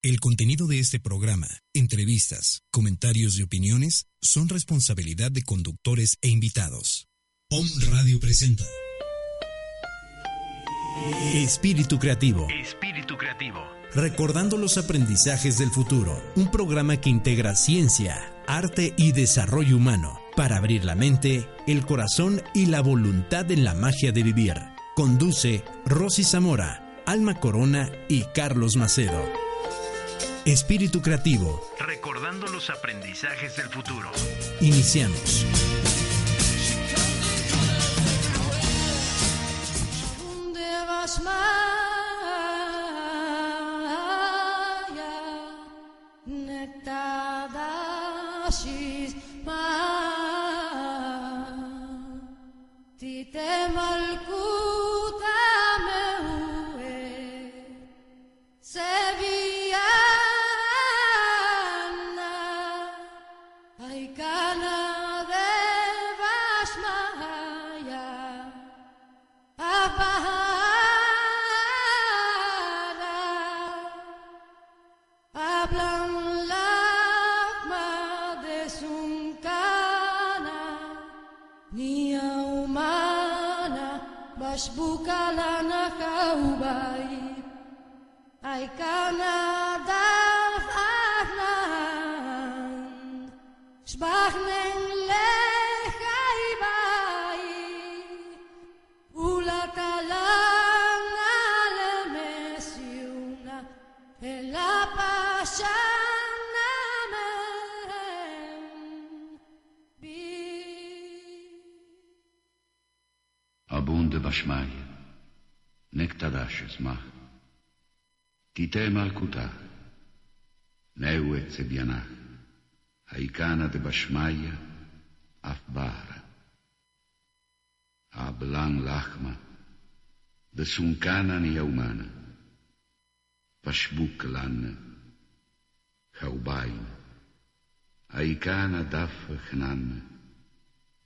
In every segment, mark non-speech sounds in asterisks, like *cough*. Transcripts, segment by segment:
El contenido de este programa, entrevistas, comentarios y opiniones son responsabilidad de conductores e invitados. POM Radio presenta Espíritu Creativo. Espíritu Creativo. Recordando los aprendizajes del futuro. Un programa que integra ciencia, arte y desarrollo humano para abrir la mente, el corazón y la voluntad en la magia de vivir. Conduce Rosy Zamora, Alma Corona y Carlos Macedo. Espíritu Creativo. Recordando los aprendizajes del futuro. Iniciamos. Ez bukala nahau bai Aikanak Baš manje, nek tadaše zmah. Tite מלכותה, נאו את צביינך, העיקנה דבשמיא אף בערה. הבלן לחמה, דסונקנה ניהומנה. פשבוק לנה, חאוביין, העיקנה דף חננה,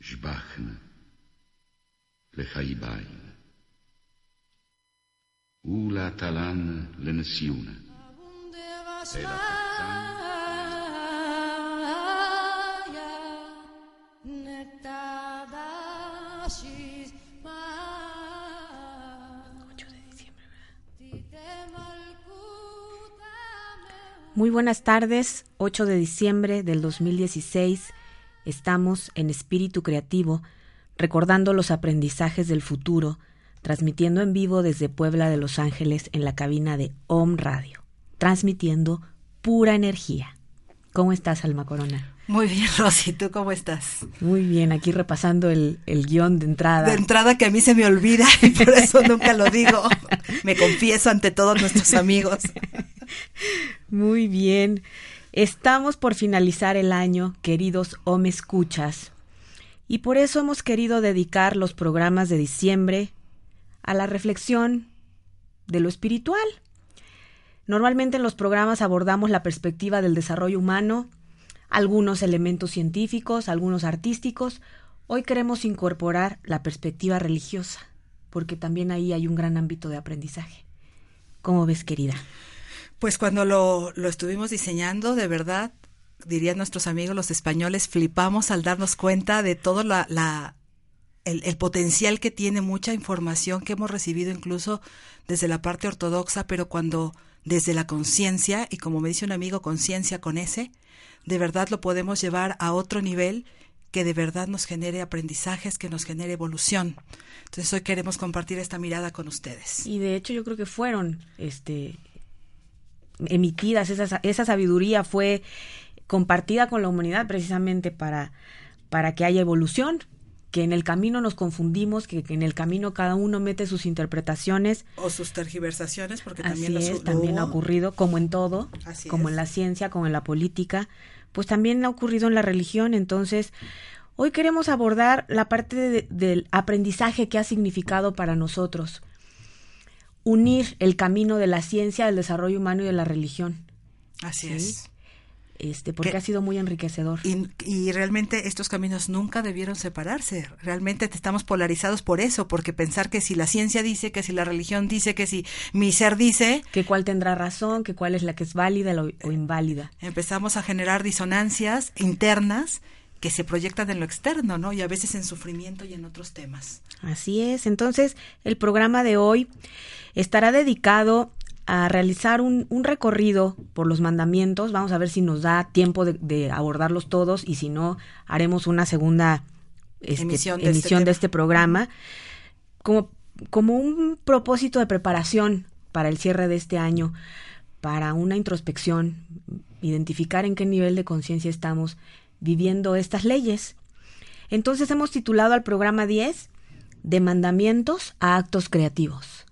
שבחנה. Muy buenas tardes, 8 de diciembre del 2016. Estamos en Espíritu Creativo recordando los aprendizajes del futuro, transmitiendo en vivo desde Puebla de Los Ángeles en la cabina de OM Radio, transmitiendo pura energía. ¿Cómo estás, Alma Corona? Muy bien, *laughs* Rosy, ¿tú cómo estás? Muy bien, aquí repasando el, el, guion de entrada. De entrada que a mí se me olvida *laughs* y por eso nunca lo digo. Me confieso ante todos nuestros amigos. *laughs* Muy bien. Estamos por finalizar el año, queridos OM Escuchas, y por eso hemos querido dedicar los programas de diciembre a la reflexión de lo espiritual. Normalmente en los programas abordamos la perspectiva del desarrollo humano, algunos elementos científicos, algunos artísticos. Hoy queremos incorporar la perspectiva religiosa, porque también ahí hay un gran ámbito de aprendizaje. ¿Cómo ves, querida? Pues cuando lo, lo estuvimos diseñando, de verdad, dirían nuestros amigos los españoles, flipamos al darnos cuenta de todo la, la el, potencial que tiene mucha información que hemos recibido incluso desde la parte ortodoxa, pero cuando desde la conciencia, y como me dice un amigo, conciencia con ese, de verdad lo podemos llevar a otro nivel que de verdad nos genere aprendizajes, que nos genere evolución. Entonces hoy queremos compartir esta mirada con ustedes. Y de hecho yo creo que fueron este emitidas, esa, esa sabiduría fue compartida con la humanidad precisamente para, para que haya evolución, que en el camino nos confundimos, que, en el camino cada uno mete sus interpretaciones. O sus tergiversaciones, porque Así también, es, también ha ocurrido, como en todo, Así como es. en la ciencia, como en la política, pues también ha ocurrido en la religión. Entonces, hoy queremos abordar la parte de- del aprendizaje que ha significado para nosotros unir el camino de la ciencia, del desarrollo humano y de la religión, Así Sí. es. Este, porque Que- ha sido muy enriquecedor. Y, y realmente estos caminos nunca debieron separarse. Realmente estamos polarizados por eso, porque pensar que si la ciencia dice, que si la religión dice, que si mi ser dice, que cuál tendrá razón, que cuál es la que es válida o inválida. empezamos a generar disonancias internas que se proyectan en lo externo, ¿no? Y a veces en sufrimiento y en otros temas. Así es. Entonces, el programa de hoy estará dedicado a realizar un, un recorrido por los mandamientos. Vamos a ver si nos da tiempo de, de abordarlos todos y si no, haremos una segunda este, Emisión de este emisión de tema. este programa como, como un propósito de preparación para el cierre de este año, para una introspección, identificar en qué nivel de conciencia estamos viviendo estas leyes. Entonces hemos titulado al programa 10 de mandamientos a actos creativos.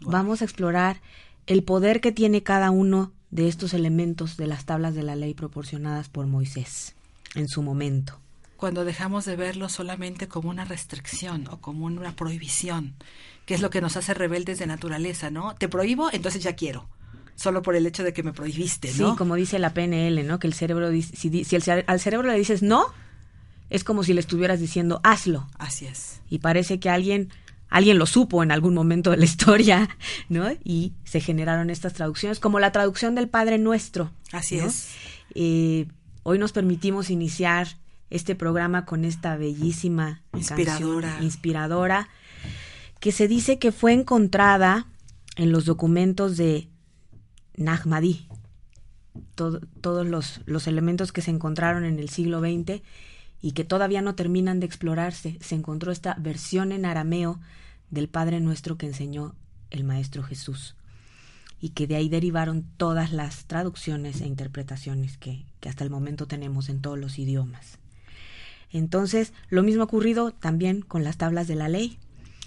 Vamos a explorar el poder que tiene cada uno de estos elementos de las tablas de la ley proporcionadas por Moisés en su momento. Cuando dejamos de verlo solamente como una restricción o como una prohibición, que es lo que nos hace rebeldes de naturaleza, ¿no? Te prohíbo, entonces ya quiero. Solo por el hecho de que me prohibiste, Sí, ¿no? como dice la PNL, ¿no? Que el cerebro dice, si, el al cerebro le dices no, es como si le estuvieras diciendo hazlo. Así es. Y parece que alguien, alguien lo supo en algún momento de la historia, ¿no? Y se generaron estas traducciones, como la traducción del Padre Nuestro. Así ¿no? es. Eh, hoy nos permitimos iniciar este programa con esta bellísima Inspiradora. canción inspiradora que se dice que fue encontrada en los documentos de Nahmadi. Todo- todos los, los elementos que se encontraron en el siglo XX y que todavía no terminan de explorarse. Se encontró esta versión en arameo del Padre Nuestro que enseñó el Maestro Jesús y que de ahí derivaron todas las traducciones e interpretaciones que, que hasta el momento tenemos en todos los idiomas. Entonces, lo mismo ha ocurrido también con las tablas de la ley.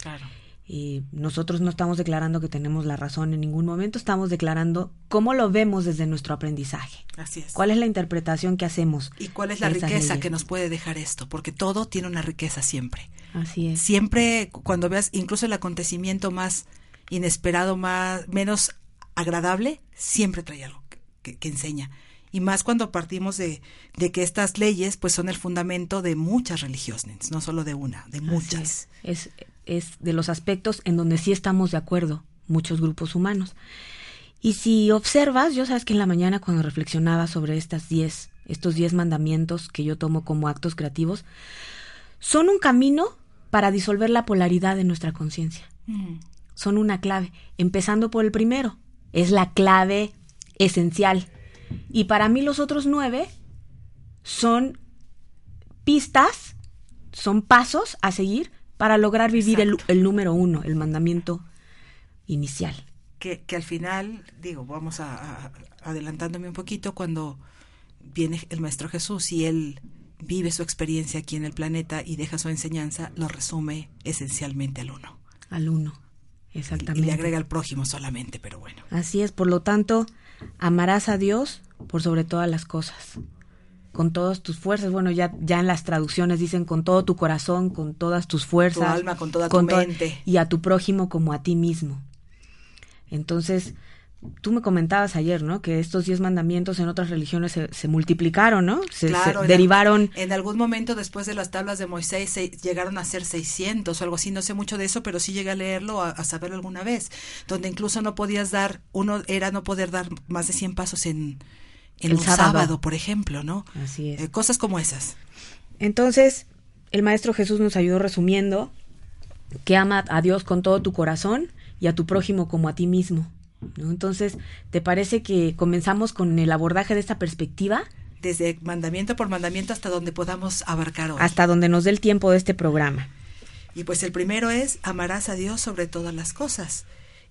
Claro. Y nosotros no estamos declarando que tenemos la razón en ningún momento, estamos declarando cómo lo vemos desde nuestro aprendizaje. Así es. ¿Cuál es la interpretación que hacemos? ¿Y cuál es la riqueza leyes? que nos puede dejar esto? Porque todo tiene una riqueza siempre. Así es. Siempre cu- cuando veas incluso el acontecimiento más inesperado, más menos agradable, siempre trae algo que, enseña. Y más cuando partimos de, de que estas leyes pues son el fundamento de muchas religiones, no solo de una, de muchas. Es, es, es de los aspectos en donde sí estamos de acuerdo, muchos grupos humanos. Y si observas, yo sabes que en la mañana cuando reflexionaba sobre estas diez, estos diez mandamientos que yo tomo como actos creativos, son un camino para disolver la polaridad de nuestra conciencia. Son una clave, empezando por el primero. Es la clave esencial. Y para mí los otros nueve son pistas, son pasos a seguir para lograr vivir el, el número uno, el mandamiento inicial. que, que al final, digo, vamos a, a- adelantándome un poquito, cuando viene el Maestro Jesús y él vive su experiencia aquí en el planeta y deja su enseñanza, lo resume esencialmente al uno. Al uno, Y exactamente. le agrega al prójimo solamente, pero bueno. Así es, por lo tanto, amarás a Dios por sobre todas las cosas, con todas tus fuerzas. Bueno, ya, ya en las traducciones dicen con todo tu corazón, con todas tus fuerzas. alma, con toda tu to- mente. Y a tu prójimo como a ti mismo. Entonces, tú me comentabas ayer, ¿no? Que estos diez mandamientos en otras religiones se, se multiplicaron, ¿no? Se, se Claro, en derivaron. al- En algún momento después de las tablas de Moisés se llegaron a ser 600 o algo así, no sé mucho de eso, pero sí llegué a leerlo, a, a saberlo alguna vez, donde incluso no podías dar, uno era no poder dar más de 100 pasos en, en El un sábado. sábado. por ejemplo, ¿no? Así es. Eh, cosas como esas. Entonces, el Maestro Jesús nos ayudó resumiendo que ama a Dios con todo tu corazón y a tu prójimo como a ti mismo. ¿no? Entonces, ¿te parece que comenzamos con el abordaje de esta perspectiva Desde mandamiento por mandamiento hasta donde podamos abarcar hoy. hasta donde nos dé el tiempo de este programa? Y pues el primero es, amarás a Dios sobre todas las cosas.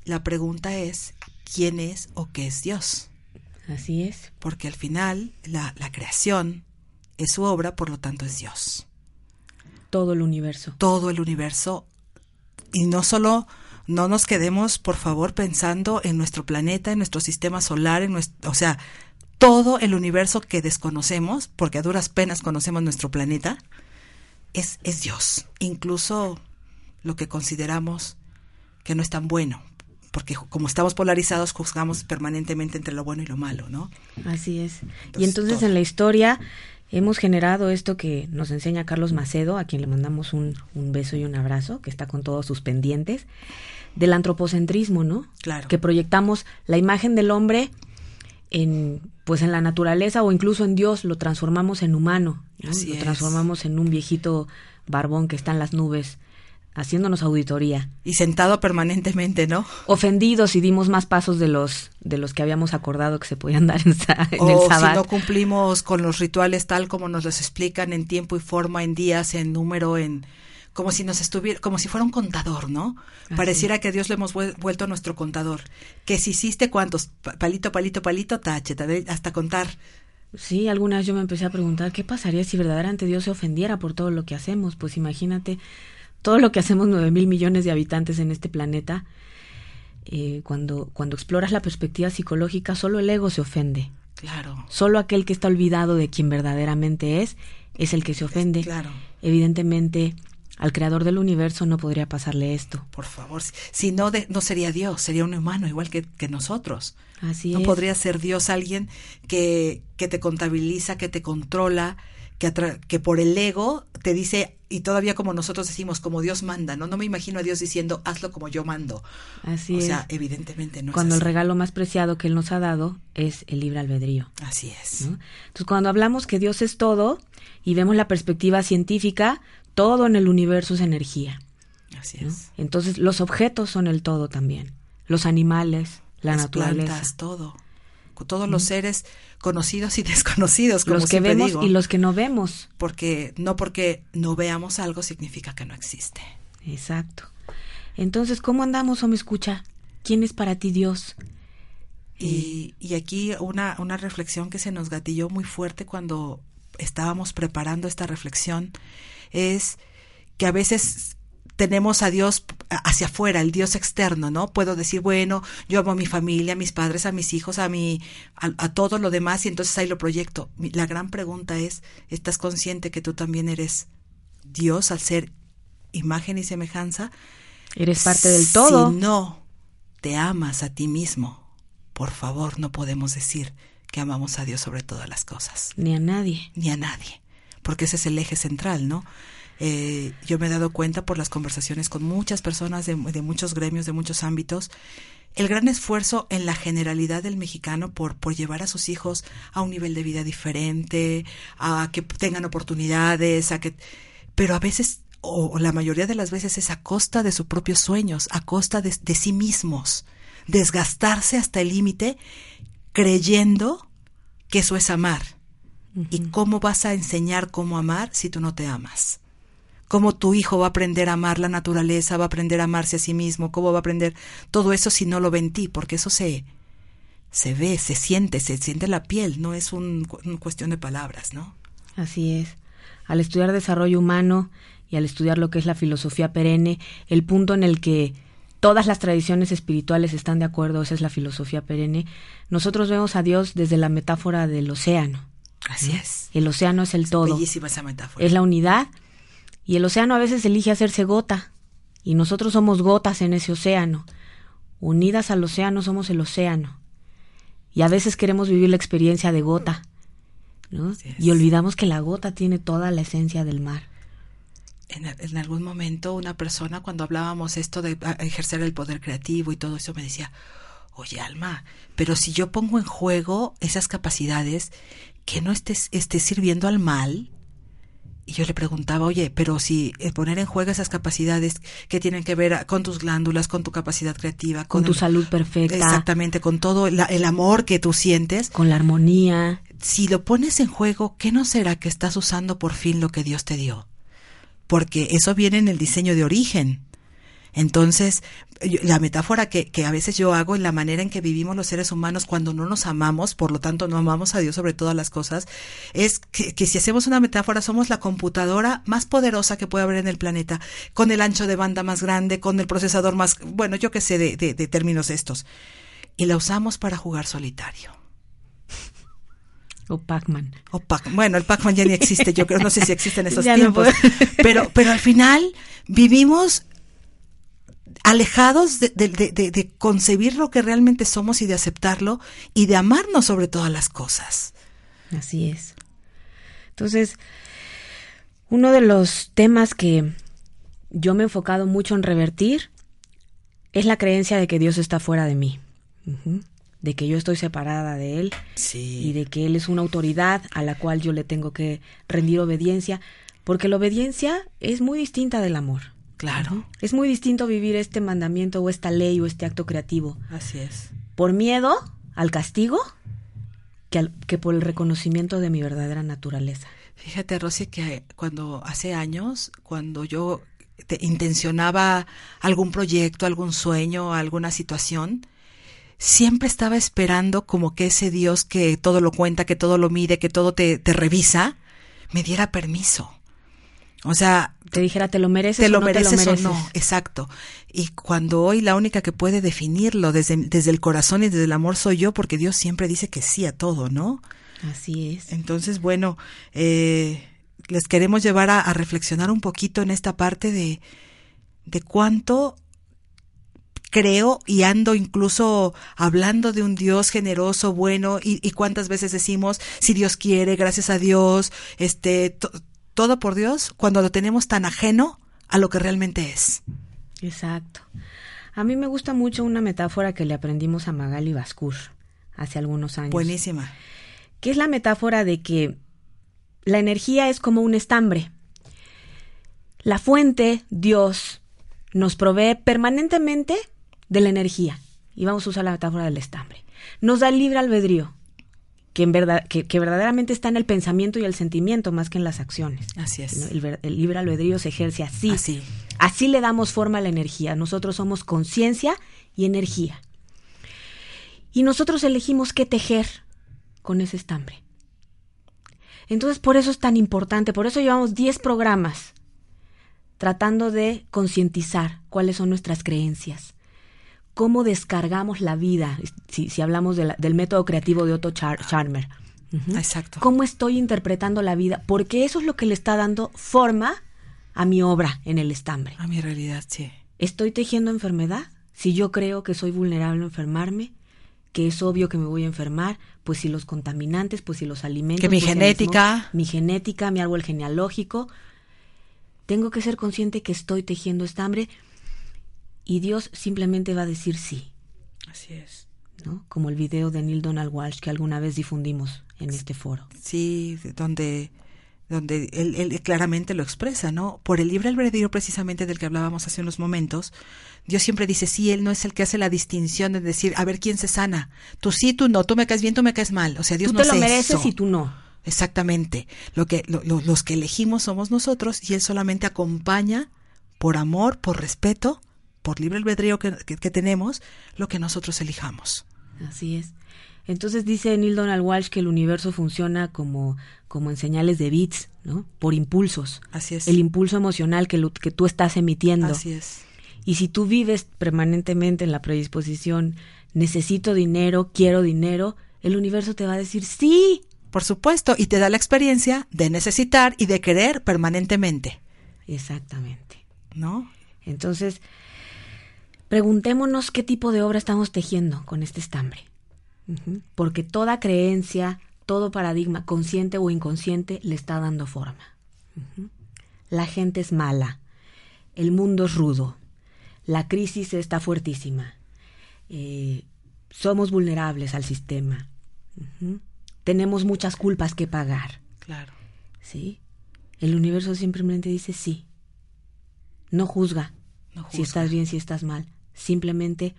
La pregunta es, ¿quién es o qué es Dios? Así es. Porque al final la, la creación es su obra, por lo tanto es Dios. Todo el universo. Todo el universo. Y no solo, no nos quedemos, por favor, pensando en nuestro planeta, en nuestro sistema solar, en nuestro, o sea, todo el universo que desconocemos, porque a duras penas conocemos nuestro planeta, es, es Dios. Incluso lo que consideramos que no es tan bueno, porque como estamos polarizados juzgamos permanentemente entre lo bueno y lo malo, ¿no? Así es. y entonces en la historia hemos generado esto que nos enseña Carlos Macedo, a quien le mandamos un, un beso y un abrazo, que está con todos sus pendientes, del antropocentrismo, ¿no? Claro. Que proyectamos la imagen del hombre en pues en la naturaleza o incluso en Dios lo transformamos en humano, ¿no? Así lo es. transformamos en un viejito barbón que está en las nubes haciéndonos auditoría. Y sentado permanentemente, ¿no? Ofendidos y dimos más pasos de los de los que habíamos acordado que se podían dar en, sa- en el o si no cumplimos con los rituales tal como nos los explican en tiempo y forma, en días, en número, en como si nos estuviera, como si fuera un contador, ¿no? Así Pareciera que a Dios le hemos vuel- vuelto nuestro contador. Que si hiciste cuántos, Pa- palito, palito, palito, tache, hasta contar. Sí, alguna vez yo me empecé a preguntar qué pasaría si verdaderamente Dios se ofendiera por todo lo que hacemos. Pues imagínate todo lo que hacemos nueve mil millones de habitantes en este planeta. eh, cuando, cuando exploras la perspectiva psicológica, solo el ego se ofende. Claro. Solo aquel que está olvidado de quien verdaderamente es, es el que se ofende. Claro. Evidentemente, al creador del universo no podría pasarle esto. Por favor, si, si no, de- no sería Dios, sería un humano igual que, que nosotros. Así no es. podría ser Dios alguien que, que te contabiliza, que te controla, que, atra- que por el ego te dice, y todavía como nosotros decimos, como Dios manda, ¿no? No me imagino a Dios diciendo, hazlo como yo mando. Así o es. sea, evidentemente no es cuando el así. regalo más preciado que Él nos ha dado es el libre albedrío. Así es. ¿no? Entonces, cuando hablamos que Dios es todo y vemos la perspectiva científica, todo en el universo es energía. Así ¿no? es. Entonces, los objetos son el todo también. Los animales, la Las naturaleza. plantas, todo. Todos los seres conocidos y *laughs* desconocidos, como los que vemos digo. y los que no vemos. Porque no porque no veamos algo significa que no existe. Exacto. Entonces, ¿cómo andamos o me escucha? ¿Quién es para ti Dios? Y, y aquí una, una reflexión que se nos gatilló muy fuerte cuando estábamos preparando esta reflexión es que a veces tenemos a Dios hacia afuera, el Dios externo, ¿no? Puedo decir, bueno, yo amo a mi familia, a mis padres, a mis hijos, a mi, a, a todo lo demás, y entonces ahí lo proyecto. La gran pregunta es, ¿estás consciente que tú también eres Dios al ser imagen y semejanza? Eres parte del todo. Si no te amas a ti mismo, por favor, no podemos decir que amamos a Dios sobre todas las cosas, Ni a nadie. ni a nadie, porque ese es el eje central, ¿no? Eh, yo me he dado cuenta por las conversaciones con muchas personas de, de muchos gremios, de muchos ámbitos, el gran esfuerzo en la generalidad del mexicano por, por llevar a sus hijos a un nivel de vida diferente, a que tengan oportunidades, a que, pero a veces, o, la mayoría de las veces es a costa de sus propios sueños, a costa de, de sí mismos, desgastarse hasta el límite, creyendo que eso es amar. ¿Y cómo vas a enseñar cómo amar si tú no te amas? ¿Cómo tu hijo va a aprender a amar la naturaleza, va a aprender a amarse a sí mismo? ¿Cómo va a aprender todo eso si no lo ve en ti? Porque eso se, se ve, se siente, se siente en la piel, no es un, una cuestión de palabras, ¿no? Así es. Al estudiar desarrollo humano y al estudiar lo que es la filosofía perenne, el punto en el que todas las tradiciones espirituales están de acuerdo, esa es la filosofía perenne, nosotros vemos a Dios desde la metáfora del océano. Así es. El océano es el todo. Bellísima esa metáfora. Es la unidad y el océano a veces elige hacerse gota y nosotros somos gotas en ese océano. Unidas al océano somos el océano. Y a veces queremos vivir la experiencia de gota, ¿no? Y olvidamos que la gota tiene toda la esencia del mar. en, en algún momento una persona cuando hablábamos esto de a- ejercer el poder creativo y todo eso me decía, oye Alma, pero si yo pongo en juego esas capacidades, que no estés, estés sirviendo al mal. Y yo le preguntaba, oye, pero si eh, poner en juego esas capacidades que tienen que ver con tus glándulas, con tu capacidad creativa, Con tu el- salud perfecta, Exactamente, con todo el amor que tú sientes, con la armonía. si lo pones en juego, ¿qué no será que estás usando por fin lo que Dios te dio? Porque eso viene en el diseño de origen. Entonces, la metáfora que, que, a veces yo hago en la manera en que vivimos los seres humanos cuando no nos amamos, por lo tanto no amamos a Dios sobre todas las cosas, es que, que si hacemos una metáfora somos la computadora más poderosa que puede haber en el planeta, con el ancho de banda más grande, con el procesador más, bueno, yo qué sé de, de, de términos estos. Y la usamos para jugar solitario. O Pac-Man. O Pac bueno, el Pac-Man ya ni existe, yo creo, no sé si existe en *laughs* esos tiempos. No pero, pero al final vivimos alejados de, de, de, de, concebir lo que realmente somos y de aceptarlo y de amarnos sobre todas las cosas. Así es. Entonces, uno de los temas que yo me he enfocado mucho en revertir es la creencia de que Dios está fuera de mí. De que yo estoy separada de Él sí. y de que Él es una autoridad a la cual yo le tengo que rendir obediencia, porque la obediencia es muy distinta del amor. Claro. Es muy distinto vivir este mandamiento o esta ley o este acto creativo. Así es. Por miedo al castigo que, al, que por el reconocimiento de mi verdadera naturaleza. Fíjate, Rosy, que cuando hace años, cuando yo te intencionaba algún proyecto, algún sueño, alguna situación, siempre estaba esperando como que ese Dios que todo lo cuenta, que todo lo mide, que todo te, te revisa, me diera permiso. O sea, te dijera, ¿te lo mereces te lo o no mereces, te lo mereces? o no? Exacto. Y cuando hoy la única que puede definirlo desde, desde el corazón y desde el amor soy yo, porque Dios siempre dice que sí a todo, ¿no? Así es. Entonces, bueno, eh, les queremos llevar a, a, reflexionar un poquito en esta parte de, de cuánto creo y ando incluso hablando de un Dios generoso, bueno, y, y cuántas veces decimos, si Dios quiere, gracias a Dios, este, todo por Dios cuando lo tenemos tan ajeno a lo que realmente es. Exacto. A mí me gusta mucho una metáfora que le aprendimos a Magali Bascur hace algunos años. Buenísima. Que es la metáfora de que la energía es como un estambre. La fuente, Dios, nos provee permanentemente de la energía. Y vamos a usar la metáfora del estambre. Nos da libre albedrío que, en verdad, que, que, verdaderamente está en el pensamiento y el sentimiento más que en las acciones. Así es. El, el, libre albedrío se ejerce así. Así. Así le damos forma a la energía. Nosotros somos conciencia y energía. Y nosotros elegimos qué tejer con ese estambre. Entonces, por eso es tan importante, por eso llevamos 10 programas tratando de concientizar cuáles son nuestras creencias, cómo descargamos la vida, si, si hablamos de la, del método creativo de Otto Char Charmer. Uh -huh. Exacto. ¿Cómo estoy interpretando la vida? Porque eso es lo que le está dando forma a mi obra en el estambre. A mi realidad, sí. ¿Estoy tejiendo enfermedad? Si yo creo que soy vulnerable a enfermarme, que es obvio que me voy a enfermar, pues si los contaminantes, pues si los alimentos. Que mi pues genética. Mismo, mi genética, mi árbol genealógico. Tengo que ser consciente que estoy tejiendo estambre y Dios simplemente va a decir sí. Así es. ¿no? Como el video de Neil Donald Walsh que alguna vez difundimos en este foro. Sí, donde, donde él, él, claramente lo expresa, ¿no? Por el libre albedrío precisamente del que hablábamos hace unos momentos, Dios siempre dice, sí, Él no es el que hace la distinción de decir, a ver quién se sana. Tú sí, tú no, tú me caes bien, tú me caes mal. O sea, Dios tú no te lo mereces eso. y tú no. Exactamente. Lo que, lo, lo, los que elegimos somos nosotros y Él solamente acompaña por amor, por respeto, por libre albedrío que, que, que tenemos, lo que nosotros elijamos. Así es. Entonces dice Neil Donald Walsh que el universo funciona como, como en señales de bits, ¿no? Por impulsos. Así es. El impulso emocional que, lo, que tú estás emitiendo. Así es. Y si tú vives permanentemente en la predisposición, necesito dinero, quiero dinero, el universo te va a decir sí. Por supuesto, y te da la experiencia de necesitar y de querer permanentemente. Exactamente. ¿No? Entonces, preguntémonos qué tipo de obra estamos tejiendo con este estambre. Porque toda creencia, todo paradigma, consciente o inconsciente, le está dando forma. La gente es mala, el mundo es rudo, la crisis está fuertísima, eh, somos vulnerables al sistema, tenemos muchas culpas que pagar. Claro. ¿Sí? El universo simplemente dice sí. No juzga, no juzga. si estás bien, si estás mal, simplemente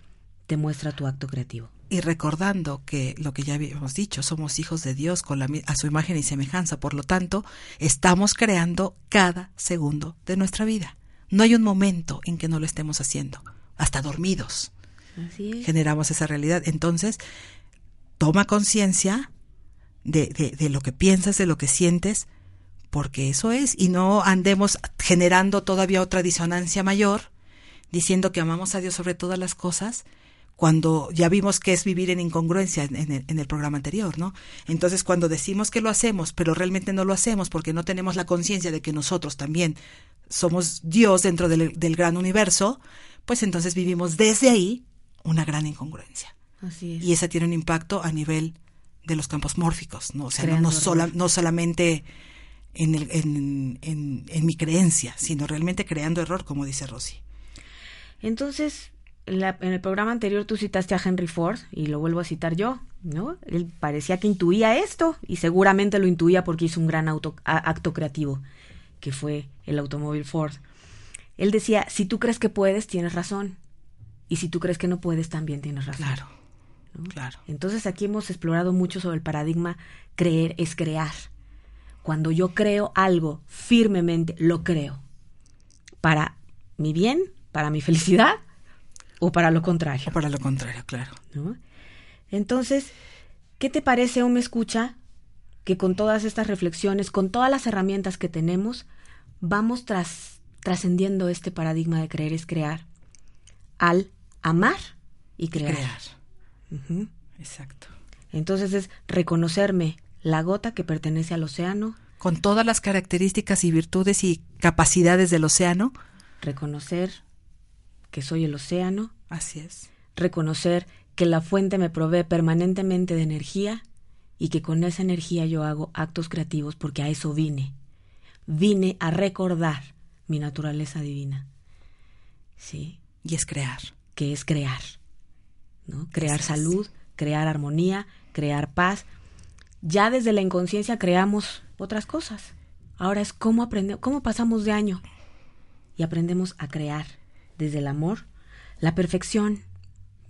te muestra tu acto creativo. Y recordando que lo que ya habíamos dicho, somos hijos de Dios con la, a su imagen y semejanza, por lo tanto, estamos creando cada segundo de nuestra vida. No hay un momento en que no lo estemos haciendo, hasta dormidos. Así es. Generamos esa realidad. Entonces, toma conciencia de, de, de lo que piensas, de lo que sientes, porque eso es, y no andemos generando todavía otra disonancia mayor, diciendo que amamos a Dios sobre todas las cosas, cuando ya vimos que es vivir en incongruencia en, el, en el, programa anterior, ¿no? Entonces, cuando decimos que lo hacemos, pero realmente no lo hacemos porque no tenemos la conciencia de que nosotros también somos Dios dentro del, del, gran universo, pues entonces vivimos desde ahí una gran incongruencia. Así es. Y esa tiene un impacto a nivel de los campos mórficos, ¿no? O sea, no, no, sola, no, solamente en, el, en, en, en mi creencia, sino realmente creando error, como dice Rosy. Entonces, en, la, en, el programa anterior tú citaste a Henry Ford y lo vuelvo a citar yo, ¿no? Él parecía que intuía esto y seguramente lo intuía porque hizo un gran auto, a, acto creativo, que fue el automóvil Ford. Él decía, si tú crees que puedes, tienes razón. Y si tú crees que no puedes, también tienes razón. Claro. ¿no? Claro. Entonces aquí hemos explorado mucho sobre el paradigma creer es crear. Cuando yo creo algo firmemente, lo creo. Para mi bien, para mi felicidad o para lo contrario. O para lo contrario, claro. ¿No? Entonces, ¿qué te parece o me escucha que con todas estas reflexiones, con todas las herramientas que tenemos, vamos tras, trascendiendo este paradigma de creer es crear al amar y crear? Y crear. Uh -huh. Exacto. Entonces es reconocerme la gota que pertenece al océano. Con todas las características y virtudes y capacidades del océano. Reconocer que soy el océano. Así es. Reconocer que la fuente me provee permanentemente de energía y que con esa energía yo hago actos creativos porque a eso vine. Vine a recordar mi naturaleza divina. Sí. Y es crear. Que es crear. ¿no? Crear es salud, crear armonía, crear paz. Ya desde la inconsciencia creamos otras cosas. Ahora es cómo aprendemos, cómo pasamos de año y aprendemos a crear desde el amor, la perfección.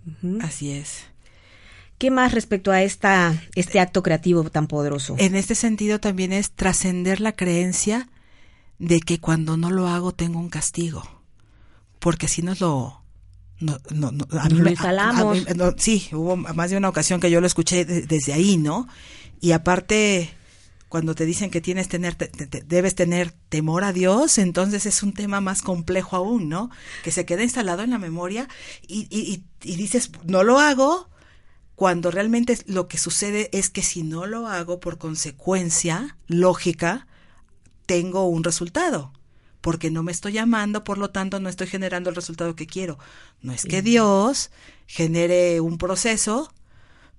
Uh -huh. Así es. ¿Qué más respecto a esta, este acto creativo tan poderoso? En este sentido también es trascender la creencia de que cuando no lo hago tengo un castigo. Porque si nos lo... No, no, no, a mí, me, a, a mí, no, sí, hubo más de una ocasión que yo lo escuché de, desde ahí, ¿no? Y aparte, cuando te dicen que tienes tener, te, te, debes tener temor a Dios, entonces es un tema más complejo aún, ¿no? Que se queda instalado en la memoria y, y, y dices, no lo hago, cuando realmente lo que sucede es que si no lo hago por consecuencia lógica, tengo un resultado, porque no me estoy llamando, por lo tanto no estoy generando el resultado que quiero. No es que Dios genere un proceso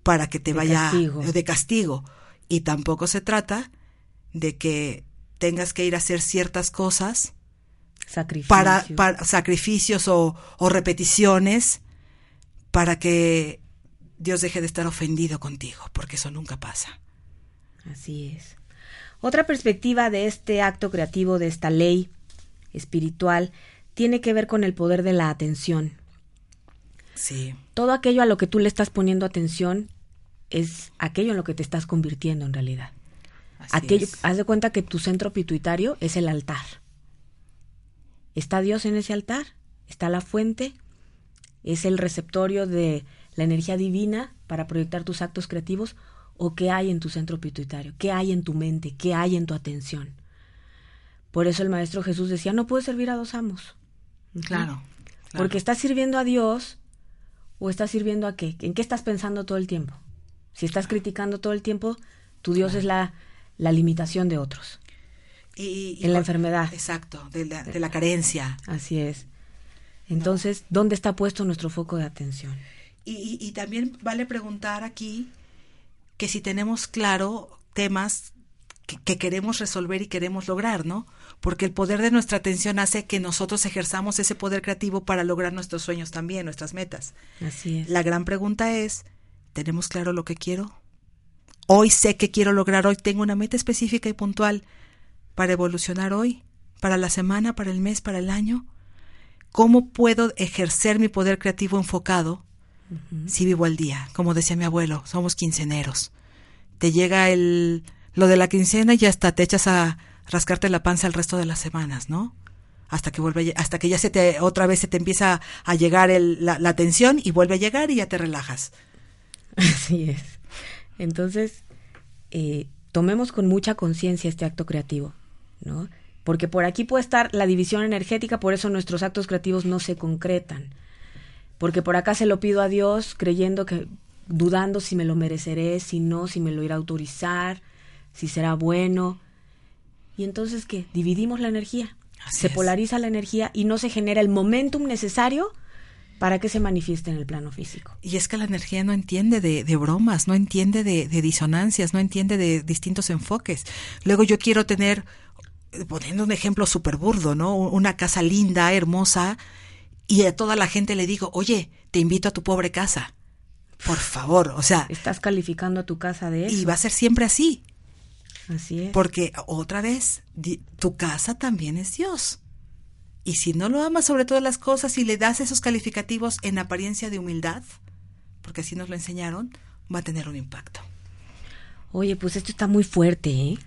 para que te de vaya castigo. de castigo, y tampoco se trata de que tengas que ir a hacer ciertas cosas Sacrificio. para, para sacrificios o, o repeticiones para que Dios deje de estar ofendido contigo, porque eso nunca pasa. Así es. Otra perspectiva de este acto creativo, de esta ley espiritual, tiene que ver con el poder de la atención. Sí. Todo aquello a lo que tú le estás poniendo atención es aquello en lo que te estás convirtiendo en realidad. Así aquello, es. haz de cuenta que tu centro pituitario es el altar. ¿Está Dios en ese altar? ¿Está la fuente? ¿Es el receptorio de la energía divina para proyectar tus actos creativos? ¿O qué hay en tu centro pituitario? ¿Qué hay en tu mente? ¿Qué hay en tu atención? Por eso el Maestro Jesús decía, no puedes servir a dos amos. Claro. claro. Porque estás sirviendo a Dios o estás sirviendo a qué? ¿En qué estás pensando todo el tiempo? Si estás criticando todo el tiempo, tu Dios claro. es la, la, limitación de otros. Y, y en la enfermedad. Exacto, de la, de la, carencia. Así es. Entonces, no. ¿dónde está puesto nuestro foco de atención? Y, y, también vale preguntar aquí que si tenemos claro temas que, que, queremos resolver y queremos lograr, ¿no? Porque el poder de nuestra atención hace que nosotros ejerzamos ese poder creativo para lograr nuestros sueños también, nuestras metas. Así es. La gran pregunta es, ¿tenemos claro lo que quiero? Hoy sé que quiero lograr, hoy tengo una meta específica y puntual para evolucionar hoy, para la semana, para el mes, para el año. ¿Cómo puedo ejercer mi poder creativo enfocado Uh -huh. Si vivo al día, como decía mi abuelo, somos quinceneros. Te llega el lo de la quincena y hasta te echas a rascarte la panza el resto de las semanas, ¿no? hasta que vuelve, hasta que ya se te, otra vez se te empieza a llegar el, la, la tensión y vuelve a llegar y ya te relajas. *laughs* Así es. Entonces, eh, tomemos con mucha conciencia este acto creativo, ¿no? Porque por aquí puede estar la división energética, por eso nuestros actos creativos no se concretan. Porque por acá se lo pido a Dios creyendo que, dudando si me lo mereceré, si no, si me lo irá a autorizar, si será bueno. Y entonces, ¿qué? Dividimos la energía. Así se es. polariza la energía y no se genera el momentum necesario para que se manifieste en el plano físico. Y es que la energía no entiende de, de bromas, no entiende de, de disonancias, no entiende de distintos enfoques. Luego yo quiero tener, poniendo un ejemplo súper burdo, ¿no? Una casa linda, hermosa, y a toda la gente le digo, oye, te invito a tu pobre casa. Por favor, o sea, Estás calificando a tu casa de eso. y va a ser siempre así, Así es. porque otra vez, tu casa también es Dios. Y si no lo amas sobre todas las cosas y le das esos calificativos en apariencia de humildad, porque así nos lo enseñaron, va a tener un impacto. Oye, pues esto está muy fuerte, ¿eh?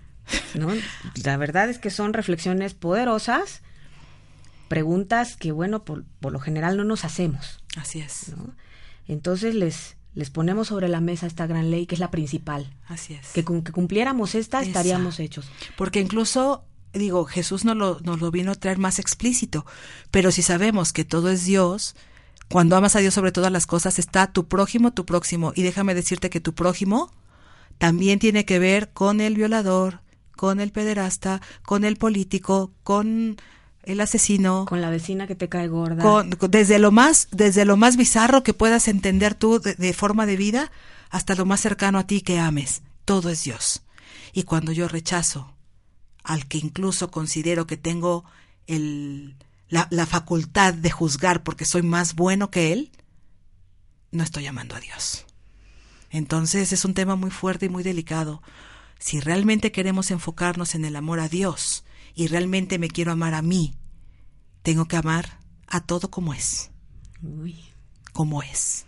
¿No? La verdad es que son reflexiones poderosas, preguntas que, bueno, por, por lo general no nos hacemos, Así es, ¿no? Entonces les, les ponemos sobre la mesa esta gran ley que es la principal. así es. Que con que cumpliéramos esta Esa. estaríamos hechos. Porque incluso, digo, Jesús nos lo, nos lo vino a traer más explícito, pero si sabemos que todo es Dios, cuando amas a Dios sobre todas las cosas, está tu prójimo, tu próximo. Y déjame decirte que tu prójimo también tiene que ver con el violador, con el pederasta, con el político, con el asesino, Con la vecina que te cae gorda. con- desde lo más desde lo más bizarro que puedas entender tú de, de forma de vida hasta lo más cercano a ti que ames todo es Dios y cuando yo rechazo al que incluso considero que tengo el la, la facultad de juzgar porque soy más bueno que él no estoy amando a Dios. Entonces es un tema muy fuerte y muy delicado. Si realmente queremos enfocarnos en el amor a Dios y realmente me quiero amar a mí, tengo que amar a todo como es, Uy, como es.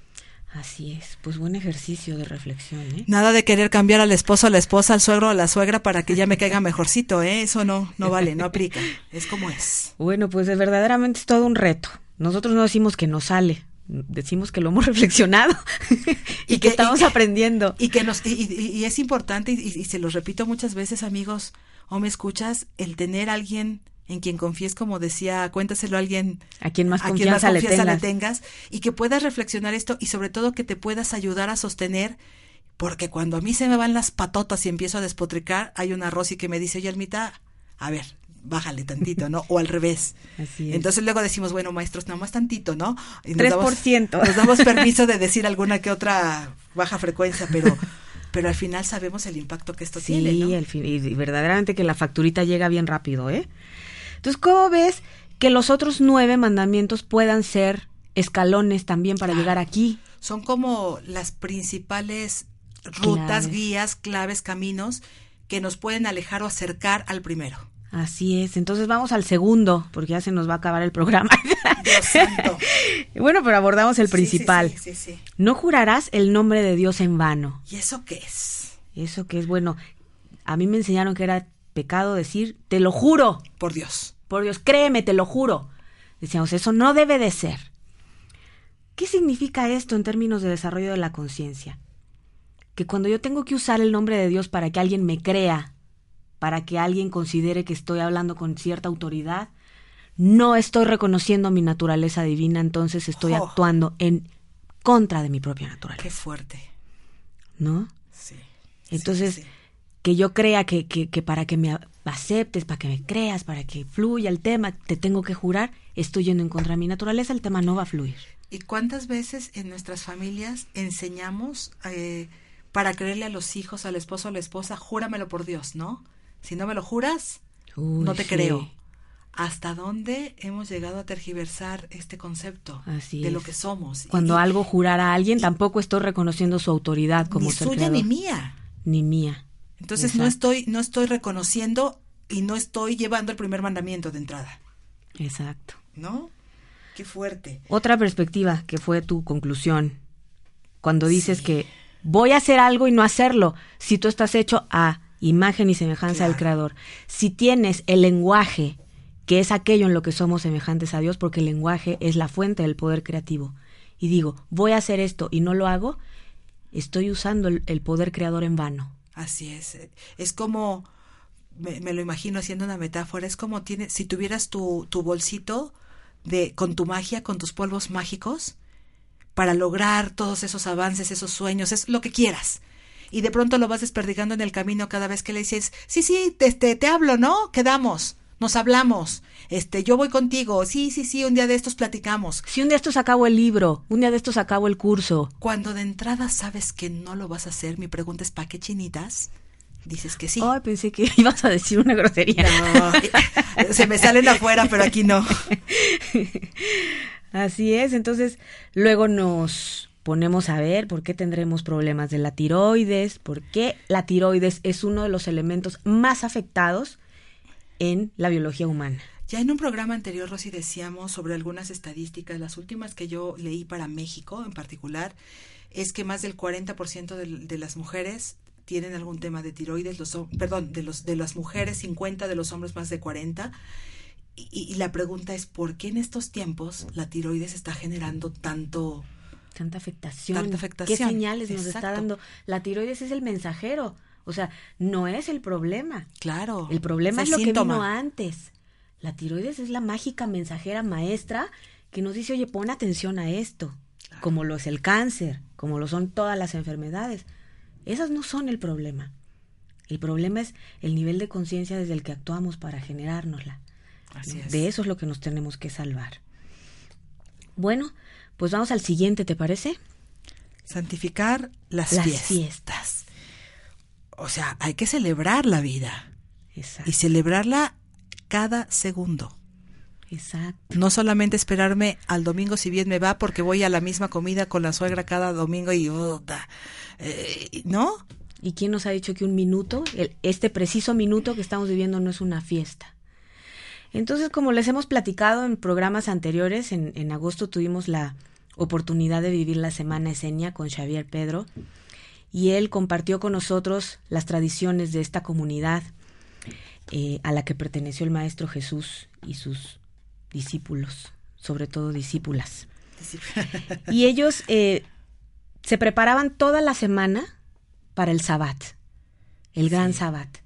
Así es. Pues buen ejercicio de reflexión, ¿eh? Nada de querer cambiar al esposo, a la esposa, al suegro, a la suegra para que ya me caiga mejorcito, ¿eh? Eso no, no vale, no aplica. Es como es. Bueno, pues eh, verdaderamente es todo un reto. Nosotros no decimos que nos sale, decimos que lo hemos *laughs* reflexionado *laughs* y, Y que, estamos y- aprendiendo. Y que nos, y, y- y es importante, y, y se los repito muchas veces, amigos, o me escuchas, el tener alguien en quien confíes, como decía, cuéntaselo a alguien A quien más a quien más confianza le confianza le tengas. y que puedas reflexionar esto y sobre todo que te puedas ayudar a sostener porque cuando a mí se me van las patotas y empiezo a despotricar hay una Rosy que me dice oye Almita a ver bájale tantito no o al revés Así es. entonces luego decimos bueno maestros nada más tantito no y nos damos- 3%. nos damos *laughs* permiso de decir alguna que otra baja frecuencia pero pero al final sabemos el impacto que esto Sí, tiene ¿no? el fin- y verdaderamente que la facturita llega bien rápido, ¿eh? Entonces, ¿cómo ves que los otros nueve mandamientos puedan ser escalones también para llegar aquí? son como las principales rutas, Claves. guías, claves, caminos que nos pueden alejar o acercar al primero. Así es. Entonces vamos al segundo, porque ya se nos va a acabar el programa. *laughs* Dios santo. bueno, pero abordamos el principal. Sí, sí, sí, sí. No jurarás el nombre de Dios en vano. ¿Y eso qué es? Eso que es bueno. A mí me enseñaron que era pecado decir, te lo juro. Por Dios. Por Dios, créeme, te lo juro. Decíamos, eso no debe de ser. ¿Qué significa esto en términos de desarrollo de la conciencia? Que cuando yo tengo que usar el nombre de Dios para que alguien me crea, para que alguien considere que estoy hablando con cierta autoridad, no estoy reconociendo mi naturaleza divina, entonces estoy Oh. actuando en contra de mi propia naturaleza, Qué fuerte. ¿no? Sí. Entonces, Sí, sí. Que yo crea que, que, que para que me aceptes, para que me creas, para que fluya el tema, te tengo que jurar, estoy yendo en contra de mi naturaleza, el tema no va a fluir. ¿Y cuántas veces en nuestras familias enseñamos eh, para creerle a los hijos, al esposo, a la esposa, júramelo por Dios, ¿no? Si no me lo juras, Uy, no te sí. creo. ¿Hasta dónde hemos llegado a tergiversar este concepto Así de lo que somos? Cuando Y- algo jurar a alguien, tampoco estoy reconociendo su autoridad como ni ser suya creador. ni mía. Ni mía. Entonces no estoy, no estoy reconociendo y no estoy llevando el primer mandamiento de entrada, Exacto. ¿no? Qué fuerte. Otra perspectiva que fue tu conclusión, cuando dices que voy a hacer algo y no hacerlo, si tú estás hecho a imagen y semejanza del Claro. Creador, si tienes el lenguaje que es aquello en lo que somos semejantes a Dios, porque el lenguaje es la fuente del poder creativo. Y digo, voy a hacer esto y no lo hago, estoy usando el, el poder creador en vano. Así es. Es como, me, me, lo imagino haciendo una metáfora, es como tiene, si tuvieras tu, tu bolsito de, con tu magia, con tus polvos mágicos, para lograr todos esos avances, esos sueños, es lo que quieras. Y de pronto lo vas desperdigando en el camino cada vez que le dices, sí, sí, te, te, te hablo, ¿no? Quedamos nos hablamos, este, yo voy contigo, sí, sí, sí, un día de estos platicamos. Si un día de estos acabo el libro, un día de estos acabo el curso. Cuando de entrada sabes que no lo vas a hacer, mi pregunta es, ¿para qué chinitas? Dices que sí. Ay, pensé que *laughs* ibas a decir una grosería. No, *laughs* se me salen afuera, pero aquí no. *laughs* Así es, entonces luego nos ponemos a ver por qué tendremos problemas de la tiroides, por qué la tiroides es uno de los elementos más afectados en la biología humana. Ya en un programa anterior, Rosy, decíamos sobre algunas estadísticas, las últimas que yo leí para México en particular, es que más del 40% de, de las mujeres tienen algún tema de tiroides, los, perdón, de, los, de las mujeres 50, de los hombres más de 40. Y, y, la pregunta es, ¿por qué en estos tiempos la tiroides está generando tanto... Tanta afectación. Tanta afectación. ¿Qué señales nos está dando? La tiroides es el mensajero. O sea, no es el problema. Claro. El problema es, es lo síntoma. que vino antes. La tiroides es la mágica mensajera maestra que nos dice, oye, pon atención a esto, claro. como lo es el cáncer, como lo son todas las enfermedades. Esas no son el problema. El problema es el nivel de conciencia desde el que actuamos para generárnosla. Así es. De eso es lo que nos tenemos que salvar. Bueno, pues vamos al siguiente, ¿te parece? Santificar las, las fiestas. fiestas. O sea, hay que celebrar la vida. Exacto. Y celebrarla cada segundo. Exacto. No solamente esperarme al domingo si bien me va porque voy a la misma comida con la suegra cada domingo y eh, ¿no? ¿Y quién nos ha dicho que un minuto, el, este preciso minuto que estamos viviendo no es una fiesta? Entonces, como les hemos platicado en programas anteriores, en, en agosto tuvimos la oportunidad de vivir la Semana Esenia con Xavier Pedro y él compartió con nosotros las tradiciones de esta comunidad eh, a la que perteneció el Maestro Jesús y sus discípulos, sobre todo discípulas. y ellos eh, se preparaban toda la semana para el Sabbat, el gran sí. Sabbat.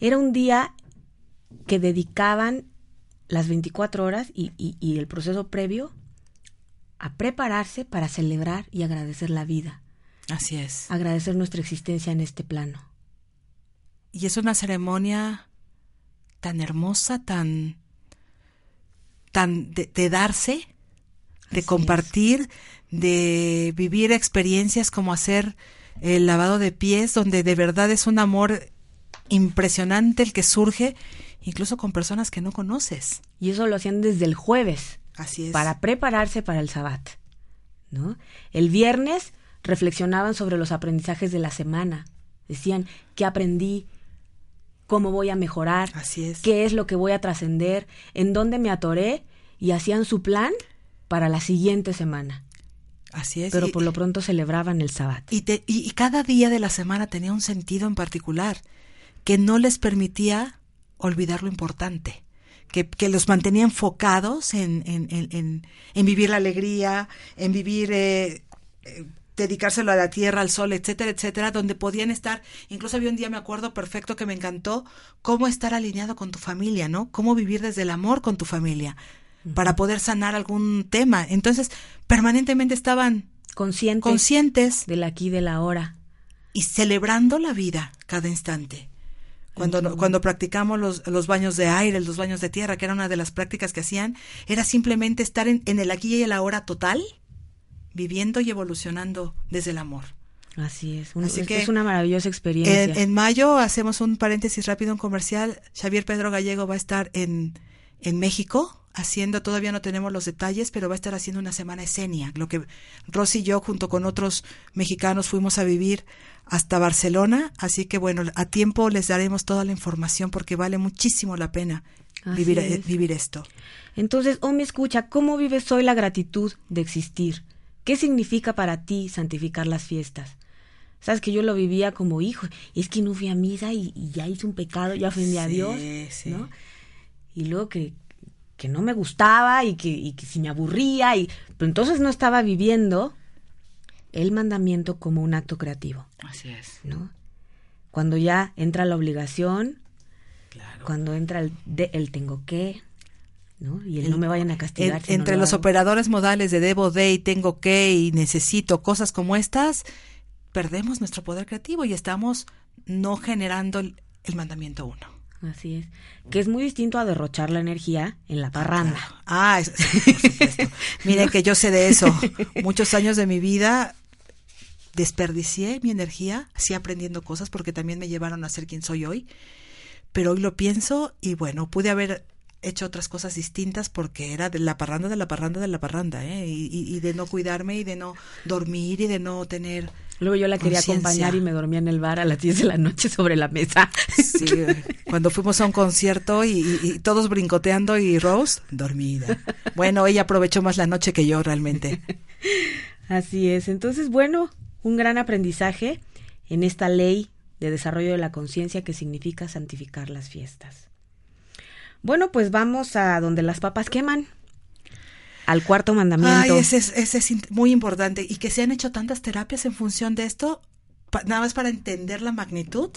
Era un día que dedicaban las 24 horas y, y, y el proceso previo a prepararse para celebrar y agradecer la vida. Así es. Agradecer nuestra existencia en este plano. Y es una ceremonia tan hermosa, tan, tan de, de darse, de Así compartir, es. de vivir experiencias como hacer el lavado de pies, donde de verdad es un amor impresionante el que surge, incluso con personas que no conoces. Y eso lo hacían desde el jueves. Así es. Para prepararse para el sabbat. ¿no? El viernes reflexionaban sobre los aprendizajes de la semana. Decían, ¿qué aprendí? ¿Cómo voy a mejorar? Así es. ¿Qué es lo que voy a trascender? ¿En dónde me atoré? Y hacían su plan para la siguiente semana. Así es. Pero y, por lo pronto celebraban el sabbat. Y, te, y, y, cada día de la semana tenía un sentido en particular que no les permitía olvidar lo importante. Que, que los mantenía enfocados en, en, en, en, vivir la alegría, en vivir eh, eh, dedicárselo a la tierra, al sol, etcétera, etcétera, donde podían estar, incluso había un día, me acuerdo perfecto, que me encantó, cómo estar alineado con tu familia, ¿no? Cómo vivir desde el amor con tu familia, uh -huh. para poder sanar algún tema. Entonces, permanentemente estaban conscientes, conscientes del aquí, de la hora. Y celebrando la vida cada instante. Cuando, cuando practicamos los, los baños de aire, los baños de tierra, que era una de las prácticas que hacían, era simplemente estar en, en el aquí y el ahora total, viviendo y evolucionando desde el amor. Así es, un, Así es, que es una maravillosa experiencia. En, en, mayo hacemos un paréntesis rápido, un comercial. Xavier Pedro Gallego va a estar en, en México haciendo, todavía no tenemos los detalles, pero va a estar haciendo una semana escenia, lo que Rosy y yo junto con otros mexicanos fuimos a vivir hasta Barcelona, así que bueno, a tiempo les daremos toda la información porque vale muchísimo la pena vivir, es. vivir esto. Entonces, oh, me escucha, ¿cómo vives hoy la gratitud de existir? ¿Qué significa para ti santificar las fiestas? Sabes que yo lo vivía como hijo, es que no fui a misa y, y ya hice un pecado, ya ofendí sí, a Dios, sí. ¿no? y luego que, que no me gustaba y que, y que si me aburría, y, pero entonces no estaba viviendo el mandamiento como un acto creativo, Así es. ¿no? Cuando ya entra la obligación, Claro. cuando entra el, de, el tengo que, ¿no? Y el, no me vayan a castigar. En- si no entre lo los hago. operadores modales de debo, de y tengo que y necesito, cosas como estas, perdemos nuestro poder creativo y estamos no generando el, el mandamiento uno. Así es. Que es muy distinto a derrochar la energía en la parranda. Ah, es- sí, por supuesto. *laughs* Miren que yo sé de eso. Muchos años de mi vida desperdicié mi energía, sí aprendiendo cosas porque también me llevaron a ser quien soy hoy. Pero hoy lo pienso y bueno, pude haber hecho otras cosas distintas porque era de la parranda, de la parranda, de la parranda, ¿eh? Y, y- y de no cuidarme y de no dormir y de no tener... Luego yo la quería acompañar y me dormía en el bar a las 10 de la noche sobre la mesa. Sí, cuando fuimos a un concierto y, y- y todos brincoteando y Rose dormida. Bueno, ella aprovechó más la noche que yo realmente. Así es. Entonces, bueno, un gran aprendizaje en esta ley de desarrollo de la conciencia que significa santificar las fiestas. Bueno, pues vamos a donde las papas queman. Al cuarto mandamiento. Ay, ese es, ese es muy importante. Y que se han hecho tantas terapias en función de esto, nada más para entender la magnitud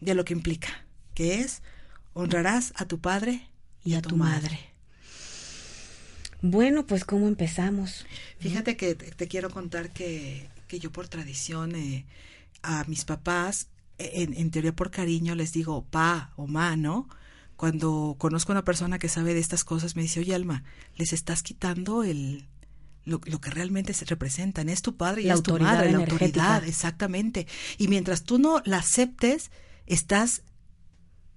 de lo que implica, que es honrarás a tu padre y, a tu madre. Bueno, pues ¿cómo empezamos? Fíjate que te, te quiero contar que, que yo por tradición eh, a mis papás, eh, en, en teoría por cariño, les digo pa o ma, ¿no? Cuando conozco a una persona que sabe de estas cosas, me dice, oye Alma, les estás quitando el lo, lo que realmente se representan. Es tu padre y La es tu madre, la autoridad, exactamente. Y mientras tú no la aceptes, estás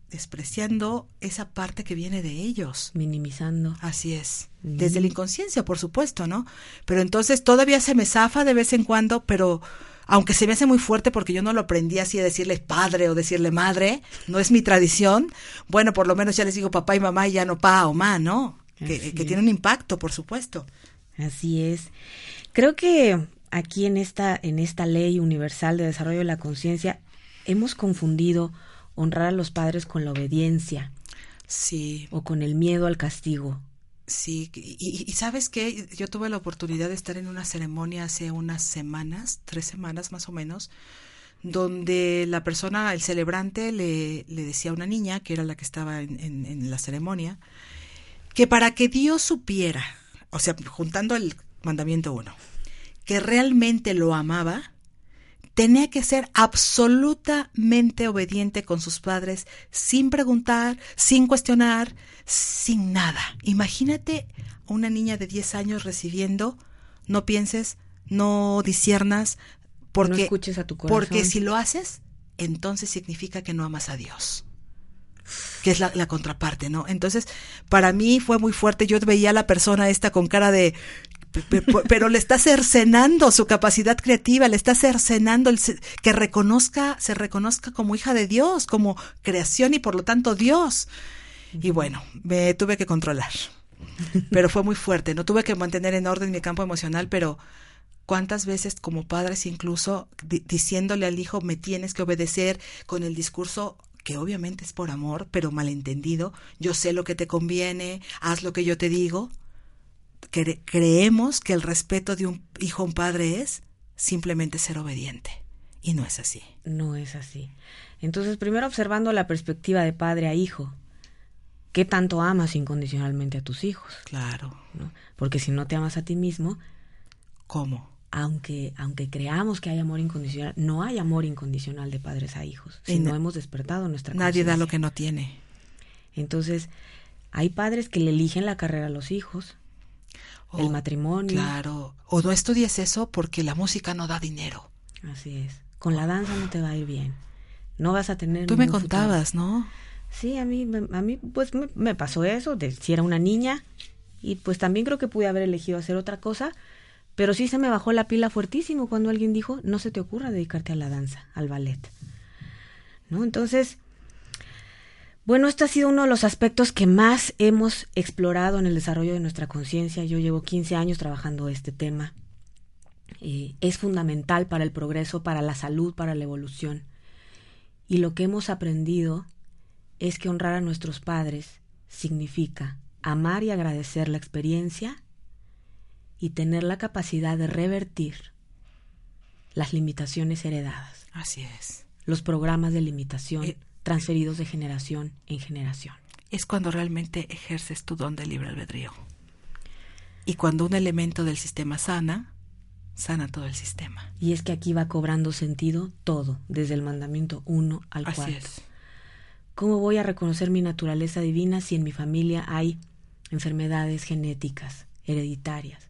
despreciando esa parte que viene de ellos. Minimizando. Así es. Mm. Desde la inconsciencia, por supuesto, ¿no? Pero entonces todavía se me zafa de vez en cuando, pero aunque se me hace muy fuerte porque yo no lo aprendí así a decirle padre o decirle madre, no es mi tradición, bueno, por lo menos ya les digo papá y mamá y ya no pa o ma, ¿no? Que, que tiene un impacto, por supuesto. Así es. Creo que aquí en esta, en esta ley universal de desarrollo de la conciencia hemos confundido honrar a los padres con la obediencia Sí, o con el miedo al castigo. Sí. Y, sabes qué, yo tuve la oportunidad de estar en una ceremonia hace unas semanas, tres semanas más o menos, donde la persona, el celebrante, le, le decía a una niña, que era la que estaba en, en- en la ceremonia, que para que Dios supiera, o sea, juntando el mandamiento uno, que realmente lo amaba, tenía que ser absolutamente obediente con sus padres, sin preguntar, sin cuestionar, sin nada. Imagínate a una niña de 10 años recibiendo, no pienses, no disiernas, porque, no escuches a tu corazón. porque si lo haces, entonces significa que no amas a Dios que es la, la contraparte, ¿no? Entonces, para mí fue muy fuerte. Yo veía a la persona esta con cara de, pe- pe- pe- pero le está cercenando su capacidad creativa, le está cercenando el, que reconozca, se reconozca como hija de Dios, como creación y por lo tanto Dios. Y bueno, me tuve que controlar. Pero fue muy fuerte, no tuve que mantener en orden mi campo emocional, pero cuántas veces como padres incluso di- diciéndole al hijo me tienes que obedecer con el discurso que obviamente es por amor, pero malentendido, yo sé lo que te conviene, haz lo que yo te digo. Cre- creemos que el respeto de un hijo a un padre es simplemente ser obediente. Y no es así. No es así. Entonces, primero observando la perspectiva de padre a hijo. ¿Qué tanto amas incondicionalmente a tus hijos? Claro. ¿no? Porque si no te amas a ti mismo, ¿Cómo? aunque, aunque creamos que hay amor incondicional, no hay amor incondicional de padres a hijos. Si no hemos despertado nuestra Nadie da lo que no tiene. Entonces, hay padres que le eligen la carrera a los hijos, el matrimonio. Claro. O no estudies eso porque la música no da dinero. Así es. Con la danza no te va a ir bien. No vas a tener. Tú me futuro. contabas, ¿no? Sí, a mí, a mí pues me, pasó eso, de si era una niña, y pues también creo que pude haber elegido hacer otra cosa, pero sí se me bajó la pila fuertísimo cuando alguien dijo, no se te ocurra dedicarte a la danza, al ballet. ¿No? Entonces, bueno, este ha sido uno de los aspectos que más hemos explorado en el desarrollo de nuestra conciencia. Yo llevo 15 años trabajando este tema. Es fundamental para el progreso, para la salud, para la evolución. Y lo que hemos aprendido es que honrar a nuestros padres significa amar y agradecer la experiencia y tener la capacidad de revertir las limitaciones heredadas. Así es. Los programas de limitación Eh, transferidos de generación en generación. Es cuando realmente ejerces tu don de libre albedrío. Y cuando un elemento del sistema sana, sana todo el sistema. Y es que aquí va cobrando sentido todo, desde el mandamiento 1 al Así 4. es. ¿Cómo voy a reconocer mi naturaleza divina si en mi familia hay enfermedades genéticas, hereditarias?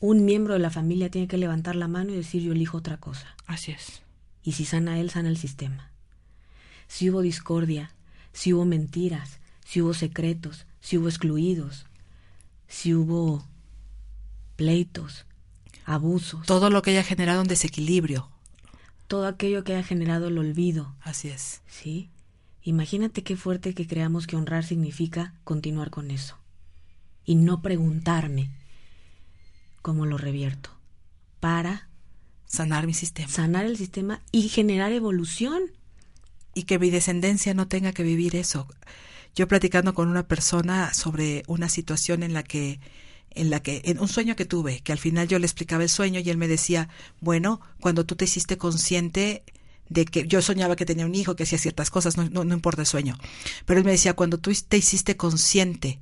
Un miembro de la familia tiene que levantar la mano y decir yo elijo otra cosa. Así es. Y si sana él, sana el sistema. Si hubo discordia, si hubo mentiras, si hubo secretos, si hubo excluidos, si hubo pleitos, abusos, Todo lo que haya generado un desequilibrio. todo aquello que haya generado el olvido, Así es. ¿sí? Imagínate qué fuerte que creamos que honrar significa continuar con eso. Y no preguntarme cómo lo revierto. Para Sanar mi sistema. sanar el sistema y generar evolución. y que mi descendencia no tenga que vivir eso. Yo platicando con una persona sobre una situación en la que en la que en un sueño que tuve, que al final yo le explicaba el sueño y él me decía, "Bueno, cuando tú te hiciste consciente de que yo soñaba que tenía un hijo que hacía ciertas cosas, no, no, no importa el sueño. Pero él me decía, cuando tú te hiciste consciente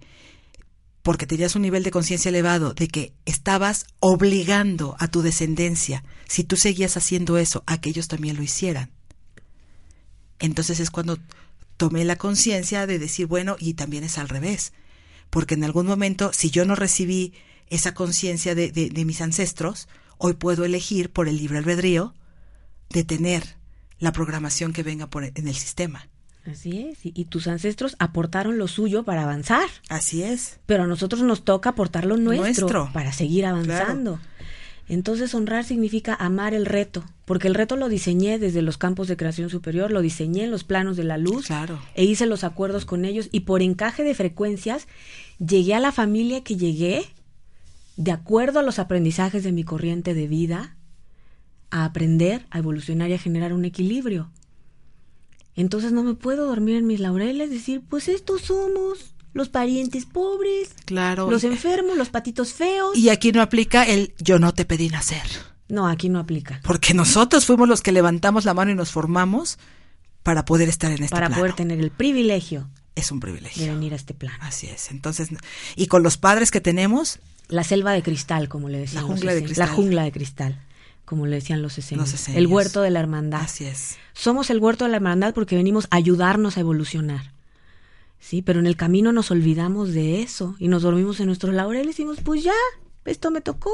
porque tenías un nivel de conciencia elevado, de que estabas obligando a tu descendencia, si tú seguías haciendo eso, a que ellos también lo hicieran. Entonces es cuando tomé la conciencia de decir, bueno, y también es al revés, porque en algún momento, si yo no recibí esa conciencia de, de, de mis ancestros, hoy puedo elegir por el libre albedrío de tener la programación que venga por en el sistema. Así es. Y, y tus ancestros aportaron lo suyo para avanzar. Así es. Pero a nosotros nos toca aportar lo nuestro, Nuestro. para seguir avanzando. Entonces honrar significa amar el reto, porque el reto lo diseñé desde los campos de creación superior, lo diseñé en los planos de la luz Claro. e hice los acuerdos con ellos y por encaje de frecuencias llegué a la familia que llegué de acuerdo a los aprendizajes de mi corriente de vida a aprender, a evolucionar y a generar un equilibrio. Entonces no me puedo dormir en mis laureles, decir, pues estos somos los parientes pobres, Claro. los enfermos, los patitos feos. Y aquí no aplica el yo no te pedí nacer. No, aquí no aplica. Porque nosotros fuimos los que levantamos la mano y nos formamos para poder estar en este para plano. poder tener el privilegio Es un de privilegio. venir a este plano. Así es. Entonces, y con los padres que tenemos, La selva de cristal, como le decían La jungla de cristal. La jungla de cristal, como le decían los esenios. El huerto de la hermandad. así es. Somos el huerto de la hermandad porque venimos a ayudarnos a evolucionar. Sí, pero en el camino nos olvidamos de eso y nos dormimos en nuestros laureles y decimos, pues ya, esto me tocó,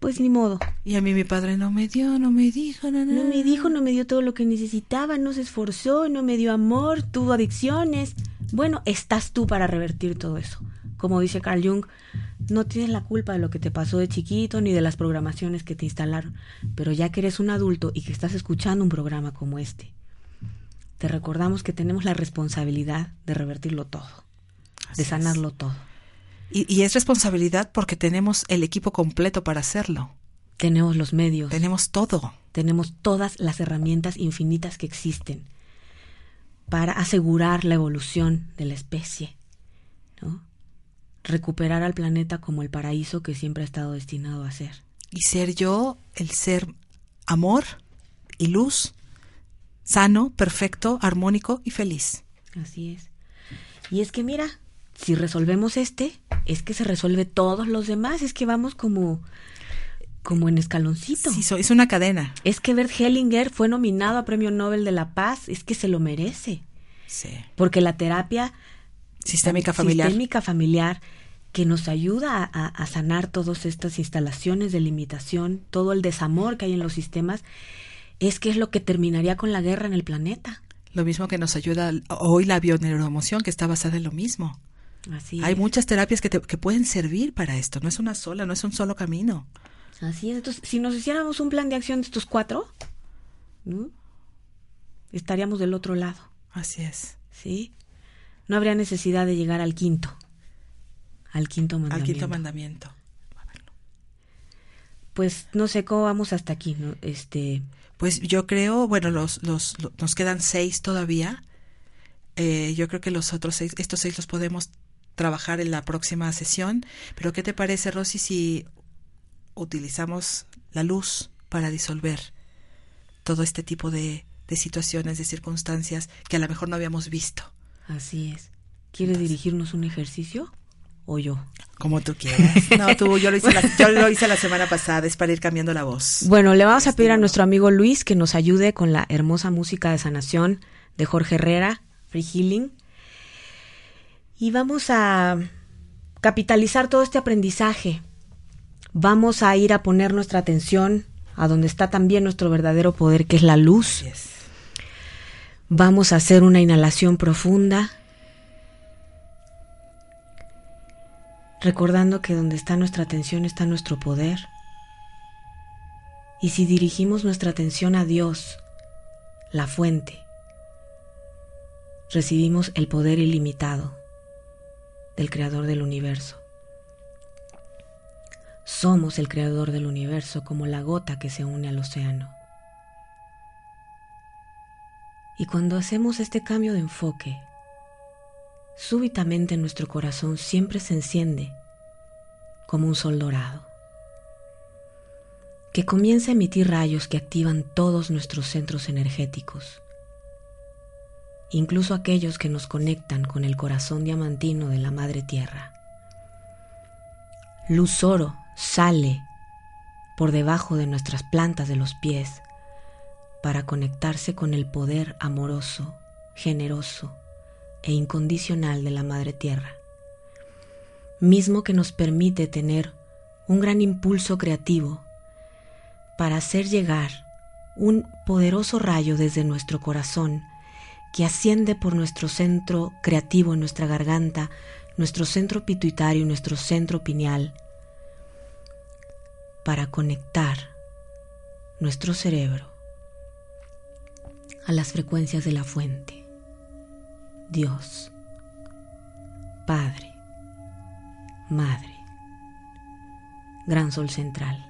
pues ni modo. Y a mí mi padre no me dio, no me dijo, no, No me dijo, no me dio todo lo que necesitaba, no se esforzó, no me dio amor, tuvo adicciones. Bueno, estás tú para revertir todo eso. Como dice Carl Jung, no tienes la culpa de lo que te pasó de chiquito ni de las programaciones que te instalaron, pero ya que eres un adulto y que estás escuchando un programa como este, te recordamos que tenemos la responsabilidad de revertirlo todo, Así de es. sanarlo todo. Y, y es responsabilidad porque tenemos el equipo completo para hacerlo. Tenemos los medios, Tenemos todo. tenemos todas las herramientas infinitas que existen para asegurar la evolución de la especie. Recuperar al planeta como el paraíso que siempre ha estado destinado a ser. Y ser yo el ser amor y luz, sano, perfecto, armónico y feliz. Así es. Y es que mira, si resolvemos este, es que se resuelve todos los demás, es que vamos como como en escaloncito. Sí, es una cadena. Es que Bert Hellinger fue nominado a Premio Nobel de la Paz, es que se lo merece, Sí. porque la terapia Sistémica familiar. sistémica familiar que nos ayuda a, sanar todas estas instalaciones de limitación, todo el desamor que hay en los sistemas, es que es lo que terminaría con la guerra en el planeta. Lo mismo que nos ayuda hoy la bioneuroemoción, que está basada en lo mismo. Así Hay es. muchas terapias que, te- que pueden servir para esto. No es una sola, no es un solo camino. Así es. Entonces, si nos hiciéramos un plan de acción de estos cuatro, ¿no? estaríamos del otro lado, Así es. ¿sí? No habría necesidad de llegar al quinto, al quinto Al mandamiento. quinto mandamiento. Pues no sé cómo vamos hasta aquí, ¿no? Este, Pues yo creo, bueno, los, los, lo- nos quedan seis todavía. Eh, yo creo que los otros seis, estos seis los podemos trabajar en la próxima sesión. Pero ¿qué te parece, Rosy, si utilizamos la luz para disolver todo este tipo de, de situaciones, de circunstancias que a lo mejor no habíamos visto? Así es. ¿Quieres dirigirnos un ejercicio o yo? Como tú quieras. *laughs* No, tú, yo lo, hice la, yo lo hice la semana pasada, es para ir cambiando la voz. Bueno, le vamos a pedir a nuestro amigo Luis que nos ayude con la hermosa música de sanación de Jorge Herrera, Free Healing. Y vamos a capitalizar todo este aprendizaje. Vamos a ir a poner nuestra atención a donde está también nuestro verdadero poder, que es la luz. Vamos a hacer una inhalación profunda recordando que donde está nuestra atención está nuestro poder. Y si dirigimos nuestra atención a Dios, la fuente, recibimos el poder ilimitado del Creador del universo. Somos el Creador del universo como la gota que se une al océano. Y cuando hacemos este cambio de enfoque, súbitamente nuestro corazón siempre se enciende como un sol dorado, que comienza a emitir rayos que activan todos nuestros centros energéticos, incluso aquellos que nos conectan con el corazón diamantino de la Madre Tierra. Luz oro sale por debajo de nuestras plantas de los pies para conectarse con el poder amoroso, generoso, e incondicional de la Madre Tierra, mismo que nos permite tener un gran impulso creativo para hacer llegar un poderoso rayo desde nuestro corazón que asciende por nuestro centro creativo nuestra garganta, nuestro centro pituitario y nuestro centro pineal, para conectar nuestro cerebro a las frecuencias de la fuente. Dios, Padre, Madre, Gran Sol Central.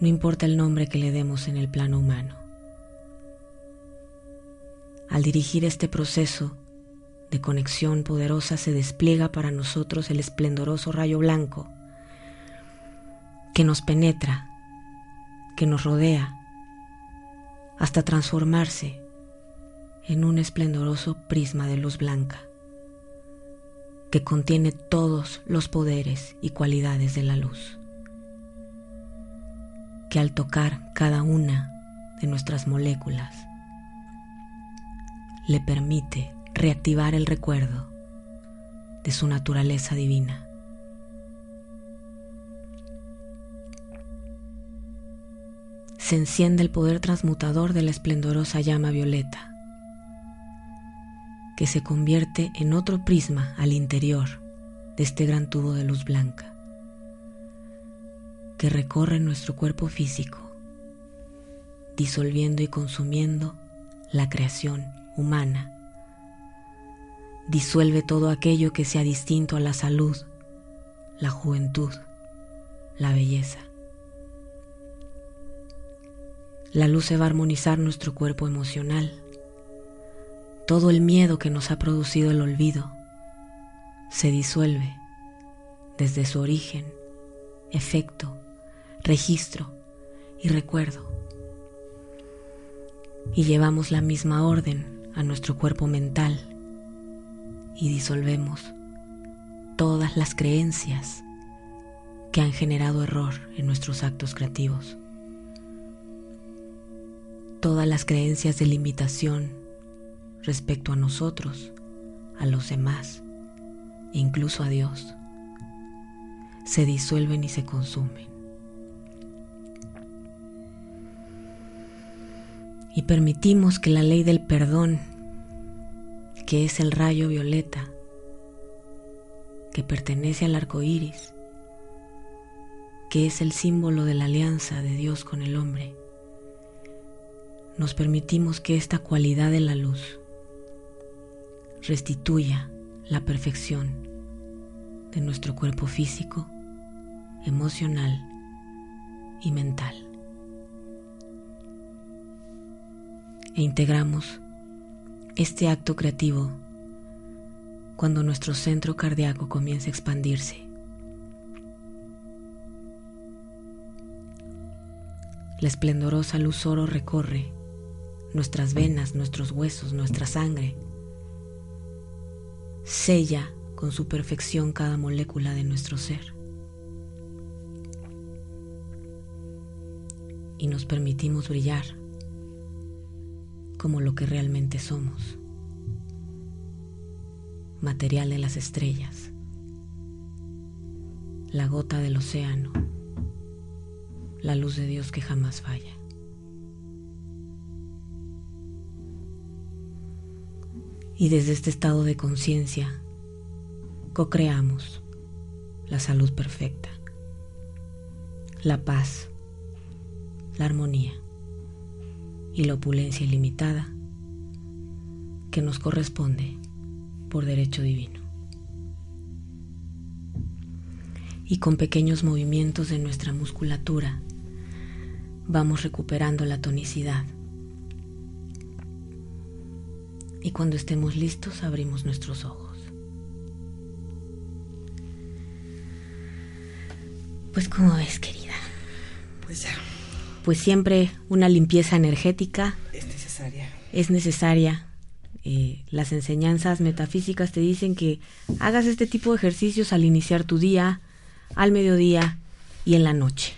No importa el nombre que le demos en el plano humano. Al dirigir este proceso de conexión poderosa se despliega para nosotros el esplendoroso rayo blanco que nos penetra, que nos rodea, hasta transformarse en un esplendoroso prisma de luz blanca que contiene todos los poderes y cualidades de la luz, que al tocar cada una de nuestras moléculas le permite reactivar el recuerdo de su naturaleza divina. Se enciende el poder transmutador de la esplendorosa llama violeta que se convierte en otro prisma al interior de este gran tubo de luz blanca que recorre nuestro cuerpo físico, disolviendo y consumiendo la creación humana. Disuelve todo aquello que sea distinto a la salud, la juventud, la belleza. La luz se va a armonizar nuestro cuerpo emocional, todo el miedo que nos ha producido el olvido se disuelve desde su origen, efecto, registro y recuerdo. Y llevamos la misma orden a nuestro cuerpo mental y disolvemos todas las creencias que han generado error en nuestros actos creativos. Todas las creencias de limitación, respecto a nosotros, a los demás e incluso a Dios, se disuelven y se consumen. Y permitimos que la ley del perdón, que es el rayo violeta, que pertenece al arco iris, que es el símbolo de la alianza de Dios con el hombre, nos permitimos que esta cualidad de la luz restituya la perfección de nuestro cuerpo físico, emocional y mental. E integramos este acto creativo cuando nuestro centro cardíaco comienza a expandirse. La esplendorosa luz oro recorre nuestras venas, nuestros huesos, nuestra sangre. Sella con su perfección cada molécula de nuestro ser. Y nos permitimos brillar como lo que realmente somos. Material de las estrellas, la gota del océano, la luz de Dios que jamás falla. Y desde este estado de conciencia, co-creamos la salud perfecta, la paz, la armonía y la opulencia ilimitada que nos corresponde por derecho divino. Y con pequeños movimientos de nuestra musculatura vamos recuperando la tonicidad. Y cuando estemos listos abrimos nuestros ojos. Pues como ves, querida. Pues ya pues siempre una limpieza energética es necesaria. Es necesaria. Eh, las enseñanzas metafísicas te dicen que hagas este tipo de ejercicios al iniciar tu día, al mediodía y en la noche.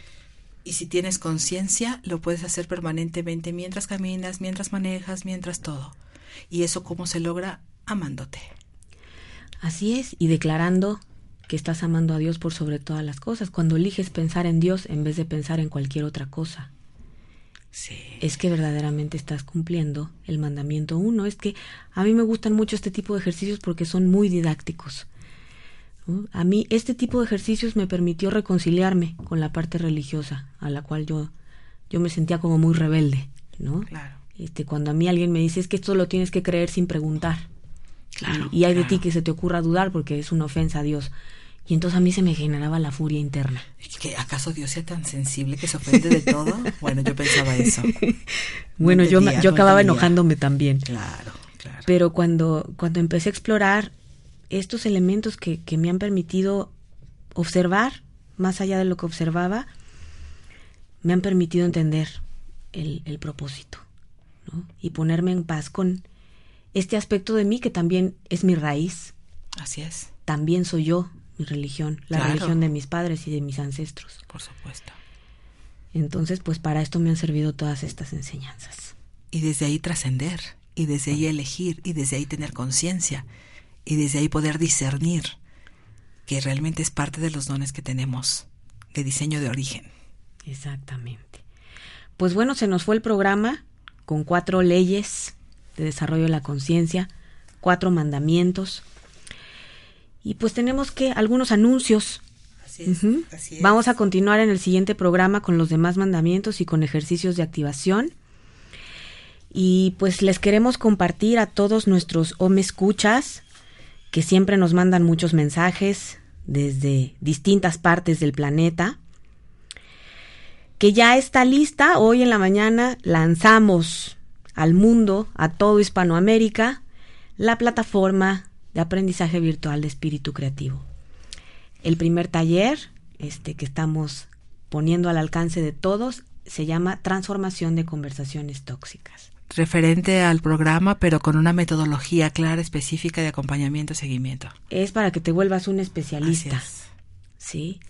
Y si tienes conciencia, lo puedes hacer permanentemente mientras caminas, mientras manejas, mientras todo. ¿Y eso cómo se logra? Amándote. Así es, y declarando que estás amando a Dios por sobre todas las cosas, cuando eliges pensar en Dios en vez de pensar en cualquier otra cosa. Sí. Es que verdaderamente estás cumpliendo el mandamiento uno. Es que a mí me gustan mucho este tipo de ejercicios porque son muy didácticos. A mí este tipo de ejercicios me permitió reconciliarme con la parte religiosa, a la cual yo, yo me sentía como muy rebelde, ¿no? Claro. Este, cuando a mí alguien me dice es que esto lo tienes que creer sin preguntar. Claro, y, y hay de ti que se te ocurra dudar porque es una ofensa a Dios. Y entonces a mí se me generaba la furia interna. ¿Que ¿Acaso Dios sea tan sensible que se ofende de todo? Bueno, yo pensaba eso. *laughs* Bueno, No yo, entendía, yo no acababa enojándome también. Claro, claro. Pero cuando, cuando empecé a explorar estos elementos que, que me han permitido observar, más allá de lo que observaba, me han permitido entender el, el propósito ¿no? y ponerme en paz con este aspecto de mí que también es mi raíz, Así es, también soy yo, mi religión, la Claro. religión de mis padres y de mis ancestros. por supuesto. Entonces, pues para esto me han servido todas estas enseñanzas. Y desde ahí trascender, y desde ahí elegir, y desde ahí tener conciencia, y desde ahí poder discernir que realmente es parte de los dones que tenemos de diseño de origen. Exactamente. Pues bueno, se nos fue el programa con cuatro leyes de desarrollo de la conciencia, cuatro mandamientos. Y pues tenemos que algunos anuncios. Así Ujú. Vamos a continuar en el siguiente programa con los demás mandamientos y con ejercicios de activación. Y pues les queremos compartir a todos nuestros home escuchas que siempre nos mandan muchos mensajes desde distintas partes del planeta que ya está lista. Hoy en la mañana lanzamos al mundo, a todo Hispanoamérica, la plataforma de aprendizaje virtual de espíritu creativo. El primer taller, este que estamos poniendo al alcance de todos, se llama Transformación de conversaciones tóxicas. Referente al programa, pero con una metodología clara, específica de acompañamiento y seguimiento. Es para que te vuelvas un especialista. Es. ¿sí?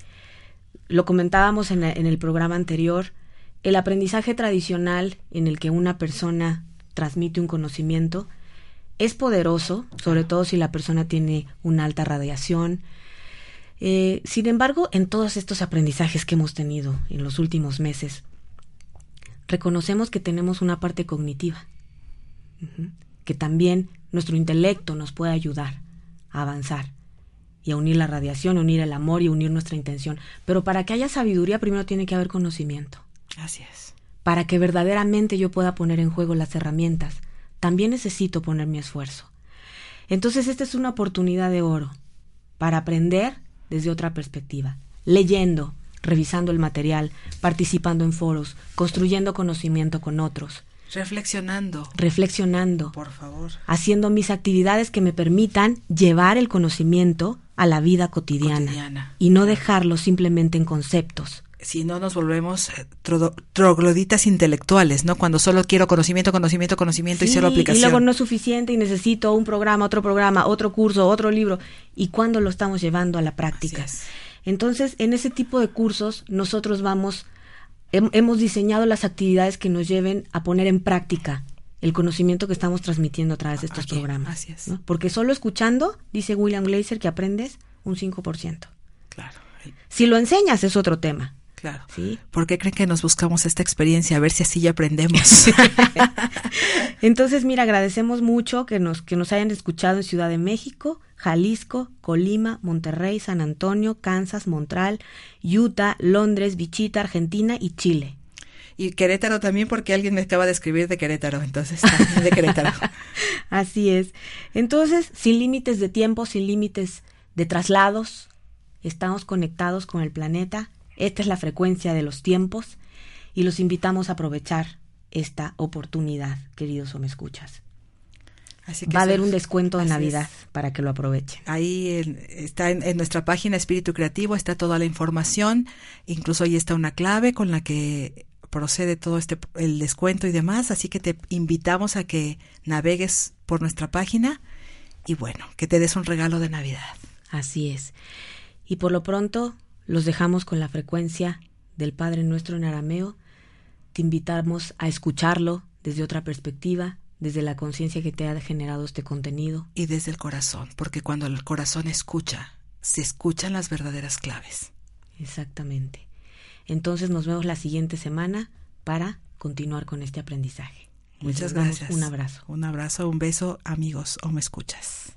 Lo comentábamos en, en el programa anterior, el aprendizaje tradicional en el que una persona transmite un conocimiento es poderoso, sobre todo si la persona tiene una alta radiación. Eh, sin embargo, en todos estos aprendizajes que hemos tenido en los últimos meses, reconocemos que tenemos una parte cognitiva, que también nuestro intelecto nos puede ayudar a avanzar y a unir la radiación, a unir el amor y a unir nuestra intención. Pero para que haya sabiduría primero tiene que haber conocimiento. Así es. Para que verdaderamente yo pueda poner en juego las herramientas, también necesito poner mi esfuerzo. Entonces esta es una oportunidad de oro para aprender desde otra perspectiva, leyendo, revisando el material, participando en foros, construyendo conocimiento con otros. Reflexionando. Reflexionando. Por favor. Haciendo mis actividades que me permitan llevar el conocimiento a la vida cotidiana, Cotidiana. y no dejarlo simplemente en conceptos. Si no nos volvemos eh, trogloditas intelectuales, ¿no? Cuando solo quiero conocimiento, conocimiento, conocimiento y Sí, cero aplicación. Y luego no es suficiente y necesito un programa, otro programa, otro curso, otro libro. ¿Y cuándo lo estamos llevando a la práctica? Entonces, en ese tipo de cursos, nosotros vamos, hem- hemos diseñado las actividades que nos lleven a poner en práctica el conocimiento que estamos transmitiendo a través de estos Aquí, programas. así es. ¿no? Porque solo escuchando, dice William Glazer, que aprendes un 5%. Claro, Si lo enseñas es otro tema. claro. ¿sí? ¿Por qué creen que nos buscamos esta experiencia? A ver si así ya aprendemos. *laughs* *laughs* Entonces, mira, agradecemos mucho que nos, que nos hayan escuchado en Ciudad de México, Jalisco, Colima, Monterrey, San Antonio, Kansas, Montreal, Utah, Londres, Wichita, Argentina y Chile. Y Querétaro también, porque alguien me acaba de escribir de Querétaro, entonces también de Querétaro. *laughs* Así es. Entonces, sin límites de tiempo, sin límites de traslados, estamos conectados con el planeta. Esta es la frecuencia de los tiempos y los invitamos a aprovechar esta oportunidad, queridos o me escuchas. Así que Va a haber un es- descuento de Navidad es. para que lo aprovechen. Ahí en- está en, en nuestra página Espíritu Creativo, está toda la información, incluso ahí está una clave con la que procede todo este el descuento y demás, así que te invitamos a que navegues por nuestra página y bueno, que te des un regalo de Navidad. Así es. Y por lo pronto los dejamos con la frecuencia del Padre Nuestro en arameo. Te invitamos a escucharlo desde otra perspectiva, desde la conciencia que te ha generado este contenido. Y desde el corazón, porque cuando el corazón escucha, se escuchan las verdaderas claves. Exactamente. Entonces nos vemos la siguiente semana para continuar con este aprendizaje. Muchas gracias. Un abrazo. Un abrazo, un beso, amigos, o me escuchas.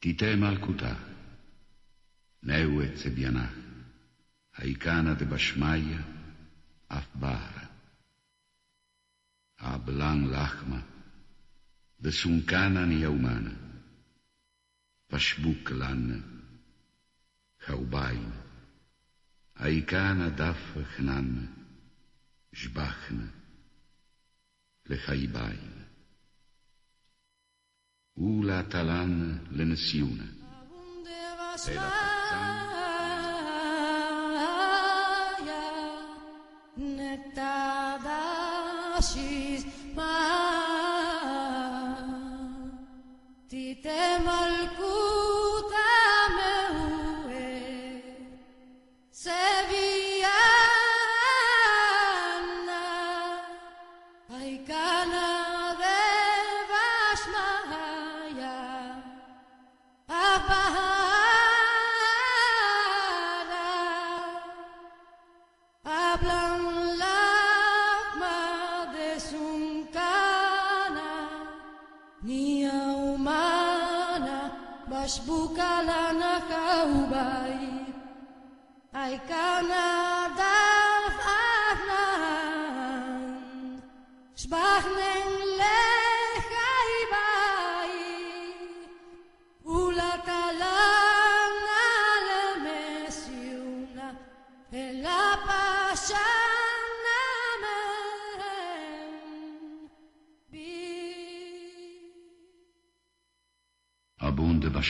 תיטה מלכותה, נאווה צביינה, היכנה דבשמיא, אף בהרה. הבלן לחמה, דסונקנה ניהומנה, פשבוק לנה, חאוביין, היכנה דף חננה, שבחנה, לחייביין. Ula talan lensiuna. E la tazzana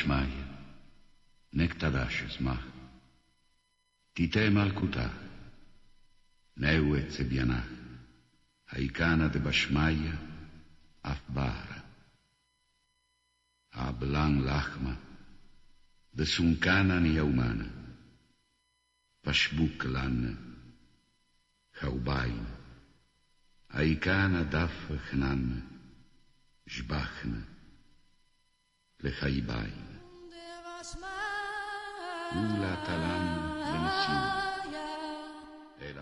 Shmaia, nec tadash esmach, tite malkuta, neue cebianach, haikana de Bashmaia, af bara. Ablan lachma, desunkana ni umana, pashbuk lanna, haubain, haikana daf hnanna, Жбахна, Лехайбай. Ula lenesim, era.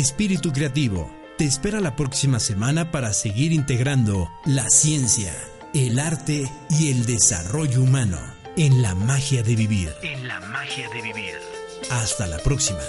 Espíritu Creativo te espera la próxima semana para seguir integrando la ciencia, el arte y el desarrollo humano en la magia de vivir. En la magia de vivir. Hasta la próxima.